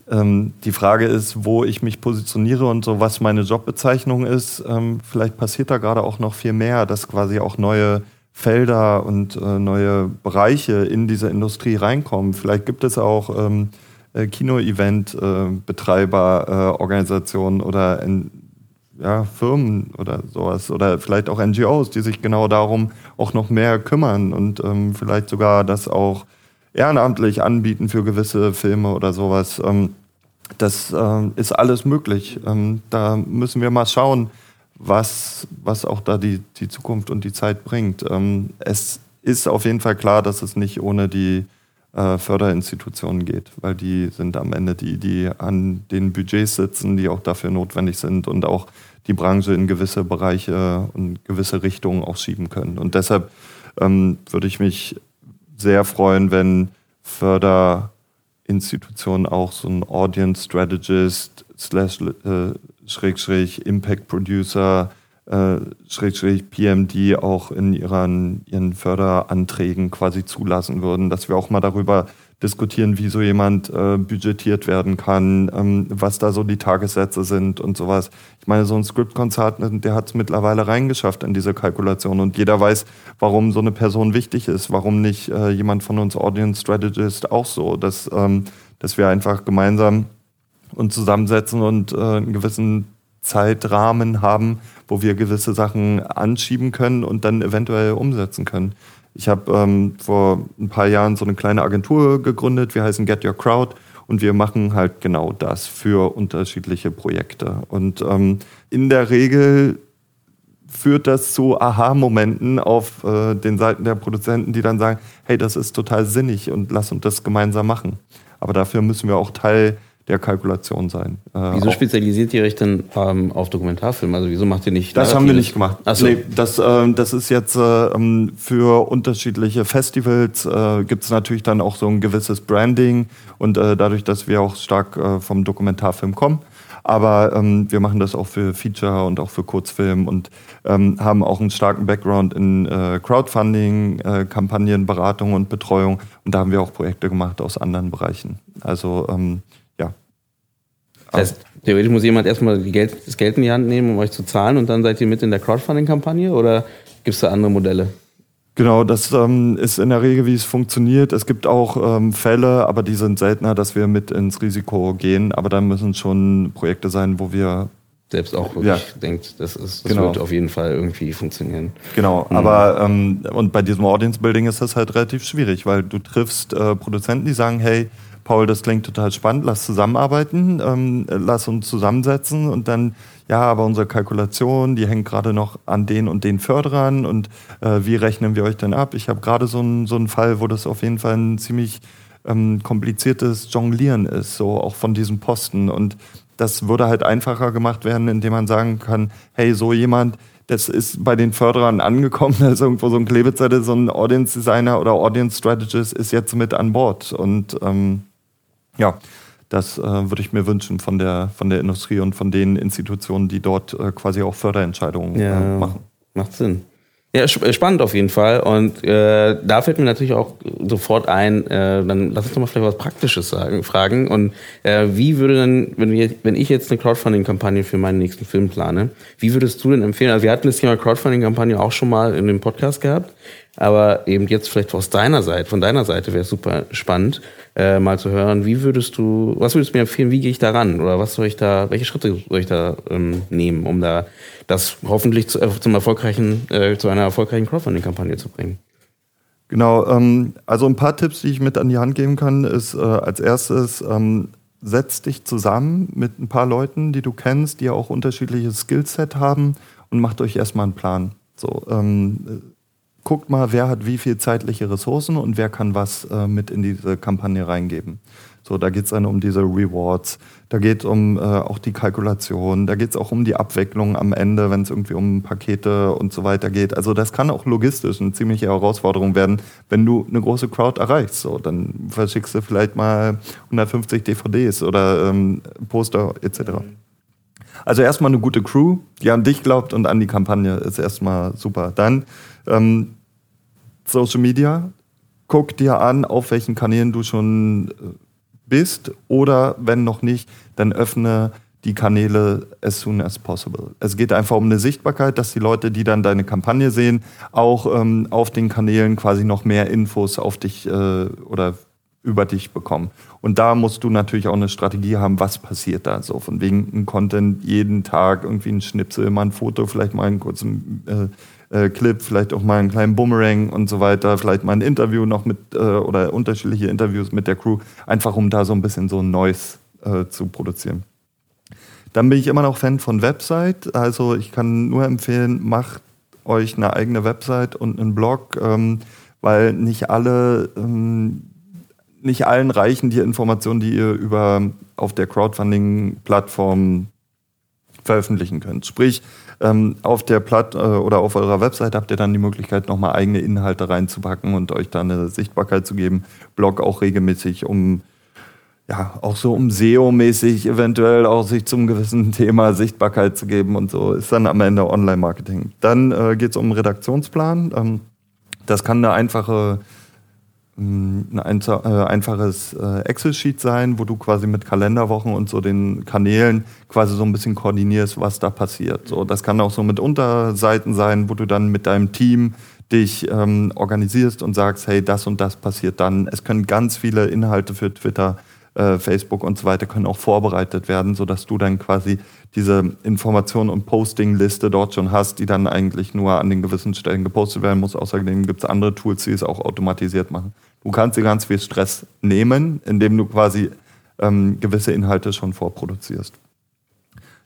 ähm, die Frage ist, wo ich mich positioniere und so, was meine Jobbezeichnung ist. Ähm, vielleicht passiert da gerade auch noch viel mehr, dass quasi auch neue Felder und äh, neue Bereiche in diese Industrie reinkommen. Vielleicht gibt es auch ähm, äh, Kino-Event-Betreiber, äh, Organisationen oder in, ja, Firmen oder sowas oder vielleicht auch NGOs, die sich genau darum auch noch mehr kümmern und ähm, vielleicht sogar das auch ehrenamtlich anbieten für gewisse Filme oder sowas. Ähm, das äh, ist alles möglich. Ähm, da müssen wir mal schauen, was, was auch da die, die Zukunft und die Zeit bringt. Ähm, es ist auf jeden Fall klar, dass es nicht ohne die äh, Förderinstitutionen geht, weil die sind am Ende die, die an den Budgets sitzen, die auch dafür notwendig sind und auch die Branche in gewisse Bereiche und gewisse Richtungen auch schieben können. Und deshalb ähm, würde ich mich sehr freuen, wenn Förderinstitutionen auch so ein Audience Strategist slash äh, Schrägstrich Impact Producer äh, Schrägstrich PMD auch in ihren, ihren Förderanträgen quasi zulassen würden, dass wir auch mal darüber diskutieren, wie so jemand äh, budgetiert werden kann, ähm, was da so die Tagessätze sind und sowas. Ich meine, so ein Script Consultant, der hat es mittlerweile reingeschafft in diese Kalkulation und jeder weiß, warum so eine Person wichtig ist, warum nicht äh, jemand von uns Audience Strategist auch so, dass, ähm, dass wir einfach gemeinsam uns zusammensetzen und äh, einen gewissen Zeitrahmen haben, wo wir gewisse Sachen anschieben können und dann eventuell umsetzen können. Ich habe ähm, vor ein paar Jahren so eine kleine Agentur gegründet, wir heißen Get Your Crowd und wir machen halt genau das für unterschiedliche Projekte. Und ähm, in der Regel führt das zu Aha-Momenten auf äh, den Seiten der Produzenten, die dann sagen, hey, das ist total sinnig und lass uns das gemeinsam machen. Aber dafür müssen wir auch Teil der Kalkulation sein. Äh, wieso spezialisiert ihr euch denn ähm, auf Dokumentarfilm? Also wieso macht ihr nicht? Das haben wir nicht gemacht. Ach so. Nee, das, äh, das ist jetzt äh, für unterschiedliche Festivals äh, gibt es natürlich dann auch so ein gewisses Branding und äh, dadurch, dass wir auch stark äh, vom Dokumentarfilm kommen. Aber ähm, wir machen das auch für Feature und auch für Kurzfilm und ähm, haben auch einen starken Background in äh, Crowdfunding, äh, Kampagnenberatung und Betreuung. Und da haben wir auch Projekte gemacht aus anderen Bereichen. Also ähm, das heißt, theoretisch muss jemand erstmal Geld, das Geld in die Hand nehmen, um euch zu zahlen und dann seid ihr mit in der Crowdfunding-Kampagne oder gibt es da andere Modelle? Genau, das ähm, ist in der Regel, wie es funktioniert. Es gibt auch ähm, Fälle, aber die sind seltener, dass wir mit ins Risiko gehen. Aber dann müssen schon Projekte sein, wo wir selbst auch wirklich ja. denkt, das, ist, das genau. wird auf jeden Fall irgendwie funktionieren. Genau, mhm. aber ähm, und bei diesem Audience Building ist das halt relativ schwierig, weil du triffst äh, Produzenten, die sagen, hey, Paul, das klingt total spannend, lass zusammenarbeiten, ähm, lass uns zusammensetzen und dann, ja, aber unsere Kalkulation, die hängt gerade noch an den und den Förderern und äh, wie rechnen wir euch denn ab? Ich habe gerade so einen so Fall, wo das auf jeden Fall ein ziemlich ähm, kompliziertes Jonglieren ist, so auch von diesem Posten. Und das würde halt einfacher gemacht werden, indem man sagen kann, hey, so jemand, das ist bei den Förderern angekommen, (laughs) da ist irgendwo so ein Klebezettel, so ein Audience Designer oder Audience Strategist ist jetzt mit an Bord. Und ähm, ja, das äh, würde ich mir wünschen von der, von der Industrie und von den Institutionen, die dort äh, quasi auch Förderentscheidungen ja, äh, machen. Macht Sinn. Ja, äh, spannend auf jeden Fall. Und äh, da fällt mir natürlich auch sofort ein, äh, dann lass uns doch mal vielleicht was Praktisches sagen, fragen. Und äh, wie würde dann, wenn, wir, wenn ich jetzt eine Crowdfunding-Kampagne für meinen nächsten Film plane, wie würdest du denn empfehlen? Also wir hatten das Thema Crowdfunding-Kampagne auch schon mal in dem Podcast gehabt, aber eben jetzt vielleicht aus deiner Seite, von deiner Seite wäre es super spannend äh, mal zu hören, wie würdest du, was würdest du mir empfehlen, wie gehe ich da ran? Oder was soll ich da, welche Schritte soll ich da ähm, nehmen, um da das hoffentlich zu, äh, zum erfolgreichen, äh, zu einer erfolgreichen Crowdfunding-Kampagne zu bringen? Genau, ähm, also ein paar Tipps, die ich mit an die Hand geben kann, ist äh, als erstes, ähm, setz dich zusammen mit ein paar Leuten, die du kennst, die auch unterschiedliches Skillset haben und macht euch erstmal einen Plan. So, ähm, guckt mal, wer hat wie viel zeitliche Ressourcen und wer kann was äh, mit in diese Kampagne reingeben. So, da geht es dann um diese Rewards, da geht es um äh, auch die Kalkulation, da geht es auch um die Abwicklung am Ende, wenn es irgendwie um Pakete und so weiter geht. Also das kann auch logistisch eine ziemliche Herausforderung werden, wenn du eine große Crowd erreichst. So, dann verschickst du vielleicht mal 150 DVDs oder ähm, Poster etc. Also erstmal eine gute Crew, die an dich glaubt und an die Kampagne, ist erstmal super. Dann ähm, Social Media, guck dir an, auf welchen Kanälen du schon äh, bist oder wenn noch nicht, dann öffne die Kanäle as soon as possible. Es geht einfach um eine Sichtbarkeit, dass die Leute, die dann deine Kampagne sehen, auch ähm, auf den Kanälen quasi noch mehr Infos auf dich äh, oder über dich bekommen. Und da musst du natürlich auch eine Strategie haben, was passiert da so. Von wegen ein Content jeden Tag, irgendwie ein Schnipsel, mal ein Foto, vielleicht mal einen kurzen äh, äh, Clip, vielleicht auch mal einen kleinen Boomerang und so weiter, vielleicht mal ein Interview noch mit äh, oder unterschiedliche Interviews mit der Crew, einfach um da so ein bisschen so ein Neues äh, zu produzieren. Dann bin ich immer noch Fan von Website. Also ich kann nur empfehlen, macht euch eine eigene Website und einen Blog, ähm, weil nicht alle, ähm, nicht allen reichen die Informationen, die ihr über auf der Crowdfunding-Plattform veröffentlichen könnt. Sprich, ähm, auf der Platt äh, oder auf eurer Website habt ihr dann die Möglichkeit, nochmal eigene Inhalte reinzupacken und euch da eine Sichtbarkeit zu geben. Blog auch regelmäßig, um ja, auch so um SEO-mäßig eventuell auch sich zum gewissen (laughs) Thema Sichtbarkeit zu geben und so, ist dann am Ende Online-Marketing. Dann äh, geht es um Redaktionsplan. Ähm, das kann eine einfache ein äh, einfaches äh, Excel-Sheet sein, wo du quasi mit Kalenderwochen und so den Kanälen quasi so ein bisschen koordinierst, was da passiert. So, das kann auch so mit Unterseiten sein, wo du dann mit deinem Team dich ähm, organisierst und sagst, hey, das und das passiert dann. Es können ganz viele Inhalte für Twitter äh, Facebook und so weiter können auch vorbereitet werden, sodass du dann quasi diese Information- und Posting-Liste dort schon hast, die dann eigentlich nur an den gewissen Stellen gepostet werden muss. Außerdem gibt es andere Tools, die es auch automatisiert machen. Du kannst dir ganz viel Stress nehmen, indem du quasi ähm, gewisse Inhalte schon vorproduzierst.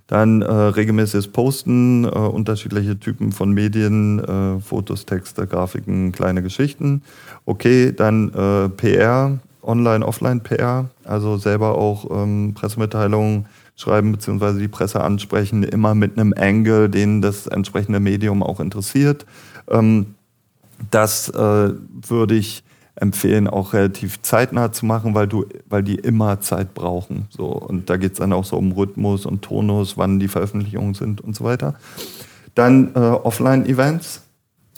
Dann äh, regelmäßiges Posten, äh, unterschiedliche Typen von Medien, äh, Fotos, Texte, Grafiken, kleine Geschichten. Okay, dann äh, PR, Online, Offline-PR, also selber auch ähm, Pressemitteilungen schreiben beziehungsweise die Presse ansprechen, immer mit einem Angle, den das entsprechende Medium auch interessiert. Ähm, das äh, würde ich empfehlen, auch relativ zeitnah zu machen, weil du, weil die immer Zeit brauchen. So. Und da geht es dann auch so um Rhythmus und Tonus, wann die Veröffentlichungen sind und so weiter. Dann äh, Offline-Events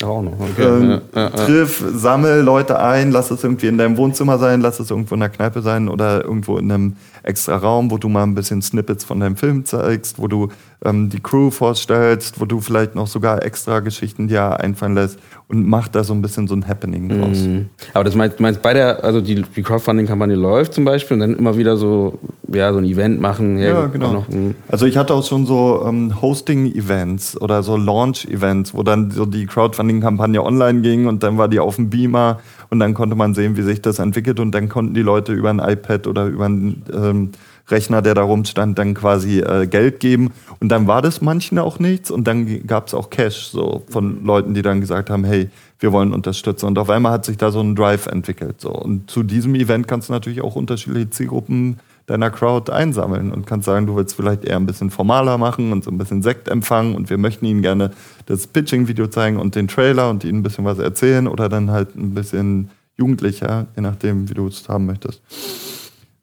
auch noch. Okay. Ähm, ja, ja, ja. Triff, sammel Leute ein, lass es irgendwie in deinem Wohnzimmer sein, lass es irgendwo in der Kneipe sein oder irgendwo in einem extra Raum, wo du mal ein bisschen Snippets von deinem Film zeigst, wo du ähm, die Crew vorstellst, wo du vielleicht noch sogar extra Geschichten dir einfallen lässt und mach da so ein bisschen so ein Happening draus. Mhm. Aber das meinst, meinst bei der, also die, die Crowdfunding-Kampagne läuft zum Beispiel und dann immer wieder so, ja, so ein Event machen. Ja, ja genau. Noch, also ich hatte auch schon so ähm, Hosting-Events oder so Launch-Events, wo dann so die Crowdfunding-Kampagne online ging und dann war die auf dem Beamer und dann konnte man sehen, wie sich das entwickelt und dann konnten die Leute über ein iPad oder über ein ähm, Rechner, der da rumstand, dann quasi äh, Geld geben. Und dann war das manchen auch nichts und dann gab es auch Cash so von Leuten, die dann gesagt haben, hey, wir wollen unterstützen. Und auf einmal hat sich da so ein Drive entwickelt. So. Und zu diesem Event kannst du natürlich auch unterschiedliche Zielgruppen deiner Crowd einsammeln und kannst sagen, du willst vielleicht eher ein bisschen formaler machen und so ein bisschen Sekt empfangen und wir möchten ihnen gerne das Pitching-Video zeigen und den Trailer und ihnen ein bisschen was erzählen oder dann halt ein bisschen jugendlicher, je nachdem, wie du es haben möchtest.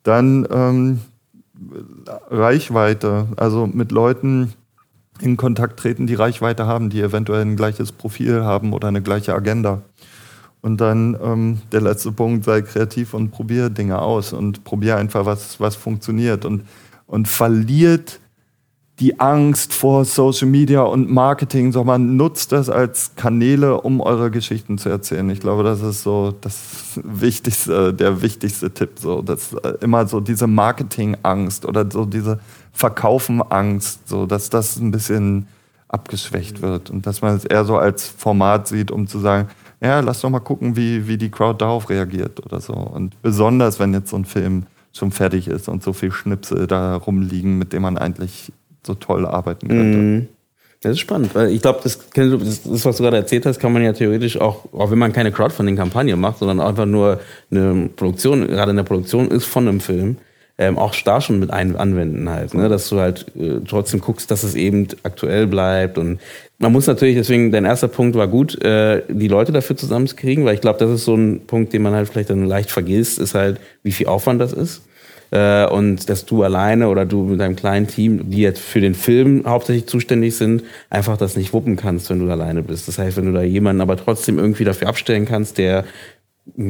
Dann ähm, Reichweite, also mit Leuten in Kontakt treten, die Reichweite haben, die eventuell ein gleiches Profil haben oder eine gleiche Agenda. Und dann ähm, der letzte Punkt, sei kreativ und probier Dinge aus und probier einfach, was, was funktioniert und, und verliert die Angst vor Social Media und Marketing, sondern nutzt das als Kanäle, um eure Geschichten zu erzählen. Ich glaube, das ist so das wichtigste, der wichtigste Tipp. So, dass äh, immer so diese Marketingangst oder so diese Verkaufen-Angst, so dass das ein bisschen abgeschwächt wird und dass man es eher so als Format sieht, um zu sagen, ja, lass doch mal gucken, wie, wie die Crowd darauf reagiert oder so. Und besonders, wenn jetzt so ein Film schon fertig ist und so viel Schnipsel da rumliegen, mit dem man eigentlich so toll arbeiten könnte. Mhm. Das ist spannend, weil ich glaube, das, das, was du gerade erzählt hast, kann man ja theoretisch auch, auch wenn man keine Crowdfunding-Kampagne macht, sondern einfach nur eine Produktion, gerade in der Produktion ist von einem Film, ähm, auch da schon mit ein, anwenden halt, ne? dass du halt äh, trotzdem guckst, dass es eben aktuell bleibt und man muss natürlich, deswegen dein erster Punkt war gut, äh, die Leute dafür zusammenzukriegen, weil ich glaube, das ist so ein Punkt, den man halt vielleicht dann leicht vergisst, ist halt, wie viel Aufwand das ist äh, und dass du alleine oder du mit deinem kleinen Team, die jetzt für den Film hauptsächlich zuständig sind, einfach das nicht wuppen kannst, wenn du alleine bist. Das heißt, wenn du da jemanden aber trotzdem irgendwie dafür abstellen kannst, der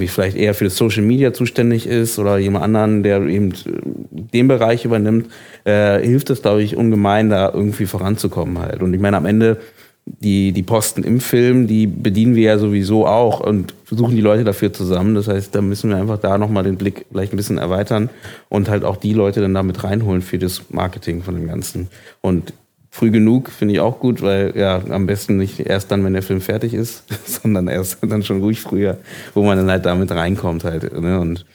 vielleicht eher für das Social Media zuständig ist oder jemand anderen, der eben den Bereich übernimmt, äh, hilft es, glaube ich, ungemein, da irgendwie voranzukommen halt. Und ich meine, am Ende die, die Posten im Film, die bedienen wir ja sowieso auch und suchen die Leute dafür zusammen. Das heißt, da müssen wir einfach da nochmal den Blick vielleicht ein bisschen erweitern und halt auch die Leute dann damit reinholen für das Marketing von dem Ganzen. Und früh genug finde ich auch gut, weil ja, am besten nicht erst dann, wenn der Film fertig ist, (laughs) sondern erst dann schon ruhig früher, wo man dann halt damit reinkommt halt. Ne? Und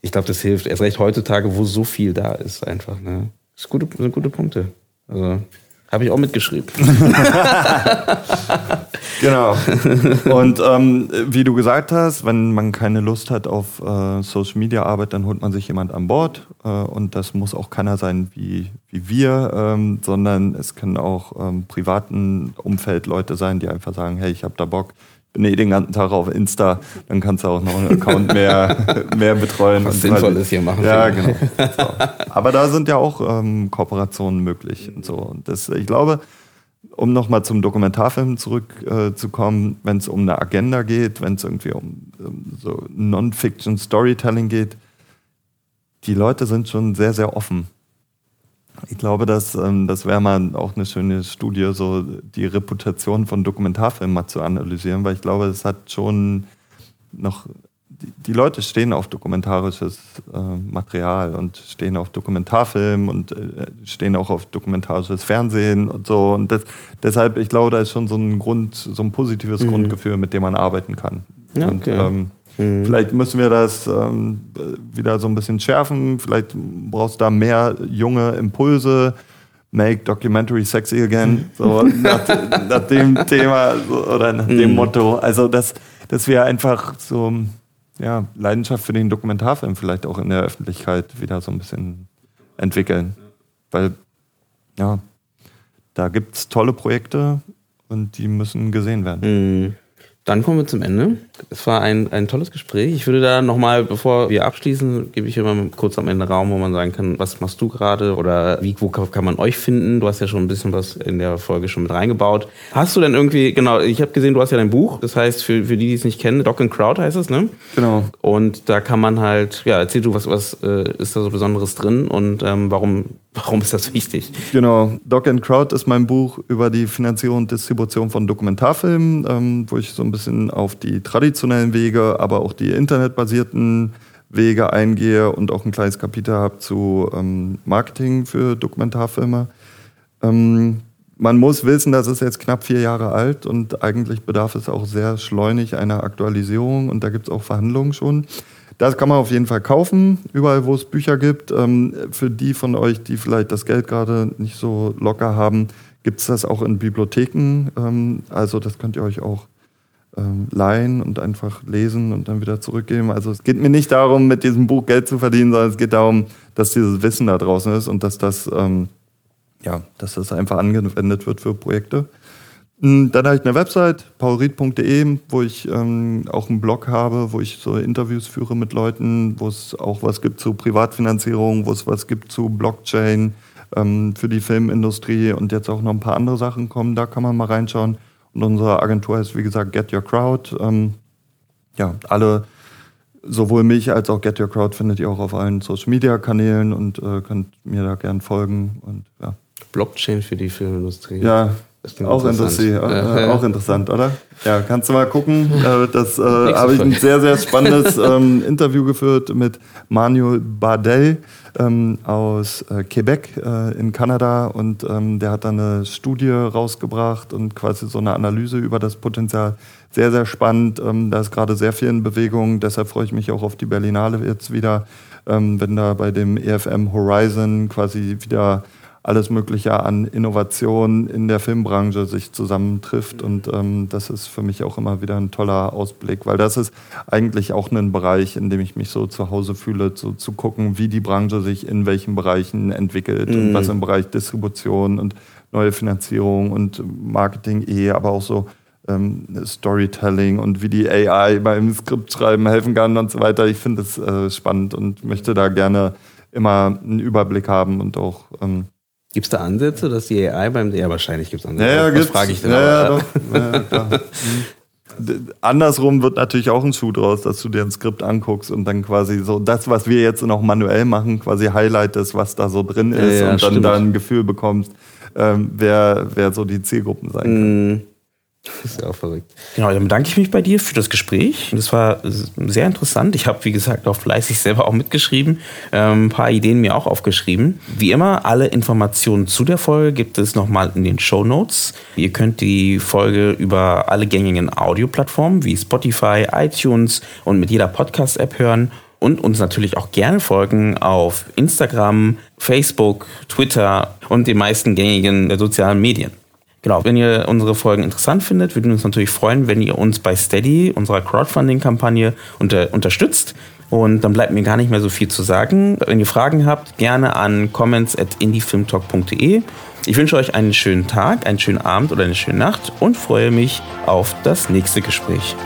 ich glaube, das hilft. Erst recht heutzutage, wo so viel da ist einfach. Ne? Das, ist gute, sind gute Punkte. Also Habe ich auch mitgeschrieben. (laughs) genau. Und ähm, wie du gesagt hast, wenn man keine Lust hat auf äh, Social Media Arbeit, dann holt man sich jemand an Bord. Äh, und das muss auch keiner sein wie, wie wir, ähm, sondern es können auch ähm, privaten Umfeld Leute sein, die einfach sagen, hey, ich habe da Bock, eh den ganzen Tag auf Insta, dann kannst du auch noch einen Account (laughs) mehr, mehr betreuen. Was sinnvoll ist hier machen. Ja, genau. So. Aber da sind ja auch ähm, Kooperationen möglich und so. Und das, ich glaube, um nochmal zum Dokumentarfilm zurückzukommen, äh, wenn es um eine Agenda geht, wenn es irgendwie um, um so Non-Fiction Storytelling geht, die Leute sind schon sehr, sehr offen ich glaube, dass, ähm, das wäre mal auch eine schöne Studie, so die Reputation von Dokumentarfilmen mal zu analysieren, weil ich glaube, es hat schon noch, die, Leute stehen auf dokumentarisches äh, Material und stehen auf Dokumentarfilm und äh, stehen auch auf dokumentarisches Fernsehen und so. Und das, deshalb, ich glaube, da ist schon so ein Grund, so ein positives mhm. Grundgefühl, mit dem man arbeiten kann. Okay. Und, ähm, Mhm. Vielleicht müssen wir das ähm, wieder so ein bisschen schärfen. Vielleicht brauchst du da mehr junge Impulse. Make Documentary Sexy Again, so nach, nach dem (laughs) Thema oder nach dem mhm. Motto. Also, dass, dass wir einfach so ja, Leidenschaft für den Dokumentarfilm vielleicht auch in der Öffentlichkeit wieder so ein bisschen entwickeln. Weil, ja, da gibt es tolle Projekte und die müssen gesehen werden. Mhm. Dann kommen wir zum Ende. Es war ein, ein tolles Gespräch. Ich würde da nochmal, bevor wir abschließen, gebe ich immer kurz am Ende Raum, wo man sagen kann, was machst du gerade oder wie, wo kann man euch finden? Du hast ja schon ein bisschen was in der Folge schon mit reingebaut. Hast du denn irgendwie, genau, ich habe gesehen, du hast ja dein Buch. Das heißt, für, für die, die es nicht kennen, Doc and Crowd heißt es, ne? Genau. Und da kann man halt, ja, erzähl du, was, was äh, ist da so Besonderes drin und ähm, warum Warum ist das wichtig? Genau, Doc and Crowd ist mein Buch über die Finanzierung und Distribution von Dokumentarfilmen, ähm, wo ich so ein bisschen auf die traditionellen Wege, aber auch die internetbasierten Wege eingehe und auch ein kleines Kapitel habe zu ähm, Marketing für Dokumentarfilme. Ähm, man muss wissen, das ist jetzt knapp vier Jahre alt und eigentlich bedarf es auch sehr schleunig einer Aktualisierung und da gibt es auch Verhandlungen schon. Das kann man auf jeden Fall kaufen, überall wo es Bücher gibt. Ähm, für die von euch, die vielleicht das Geld gerade nicht so locker haben, gibt es das auch in Bibliotheken. Ähm, also das könnt ihr euch auch ähm, leihen und einfach lesen und dann wieder zurückgeben. Also es geht mir nicht darum, mit diesem Buch Geld zu verdienen, sondern es geht darum, dass dieses Wissen da draußen ist und dass das, ja, dass das einfach angewendet wird für Projekte. Hm, dann habe ich eine Website, paulried.de, wo ich ähm, auch einen Blog habe, wo ich so Interviews führe mit Leuten, wo es auch was gibt zu Privatfinanzierung, wo es was gibt zu Blockchain ähm, für die Filmindustrie und jetzt auch noch ein paar andere Sachen kommen. Da kann man mal reinschauen. Und unsere Agentur heißt, wie gesagt, Get Your Crowd. Ähm, ja, alle, sowohl mich als auch Get Your Crowd findet ihr auch auf allen Social Media Kanälen und äh, könnt mir da gern folgen. Und, ja. Blockchain für die Filmindustrie. Ja, auch interessant. Äh, auch interessant, oder? Ja, kannst du mal gucken. (laughs) Äh, das äh, habe ich ein sehr, sehr (laughs) spannendes ähm, Interview geführt mit Manuel Bardell ähm, aus äh, Quebec äh, in Kanada und ähm, der hat da eine Studie rausgebracht und quasi so eine Analyse über das Potenzial. Sehr, sehr spannend. Ähm, da ist gerade sehr viel in Bewegung. Deshalb freue ich mich auch auf die Berlinale jetzt wieder, ähm, wenn da bei dem EFM Horizon quasi wieder alles Mögliche an Innovation in der Filmbranche sich zusammentrifft. Und ähm, das ist für mich auch immer wieder ein toller Ausblick, weil das ist eigentlich auch ein Bereich, in dem ich mich so zu Hause fühle, so, zu gucken, wie die Branche sich in welchen Bereichen entwickelt mhm. und was im Bereich Distribution und neue Finanzierung und Marketing eh, aber auch so ähm, Storytelling und wie die AI beim Skriptschreiben helfen kann und so weiter. Ich finde es äh, spannend und möchte da gerne immer einen Überblick haben und auch ähm, Gibt es da Ansätze, dass die AI beim Ja, wahrscheinlich gibt es Ansätze. Ja, ja, frage ich denn? Ja, ja, ja, (laughs) Andersrum wird natürlich auch ein Schuh draus, dass du dir ein Skript anguckst und dann quasi so das, was wir jetzt noch manuell machen, quasi highlightest, was da so drin ist und dann stimmt. da ein Gefühl bekommst, ähm, wer, wer so die Zielgruppen sein kann. Mm. Das ist ja auch verrückt. Genau, dann bedanke ich mich bei dir für das Gespräch. Das war sehr interessant. Ich habe, wie gesagt, auch fleißig selber auch mitgeschrieben, ähm, ein paar Ideen mir auch aufgeschrieben. Wie immer, alle Informationen zu der Folge gibt es nochmal in den Show Notes. Ihr könnt die Folge über alle gängigen Audioplattformen wie Spotify, iTunes und mit jeder Podcast-App hören. und uns natürlich auch gerne folgen auf Instagram, Facebook, Twitter und den meisten gängigen sozialen Medien. Genau, wenn ihr unsere Folgen interessant findet, würden wir uns natürlich freuen, wenn ihr uns bei Steady, unserer Crowdfunding-Kampagne, unter, unterstützt. Und dann bleibt mir gar nicht mehr so viel zu sagen. Wenn ihr Fragen habt, gerne an comments at indiefilmtalk.de. Ich wünsche euch einen schönen Tag, einen schönen Abend oder eine schöne Nacht und freue mich auf das nächste Gespräch.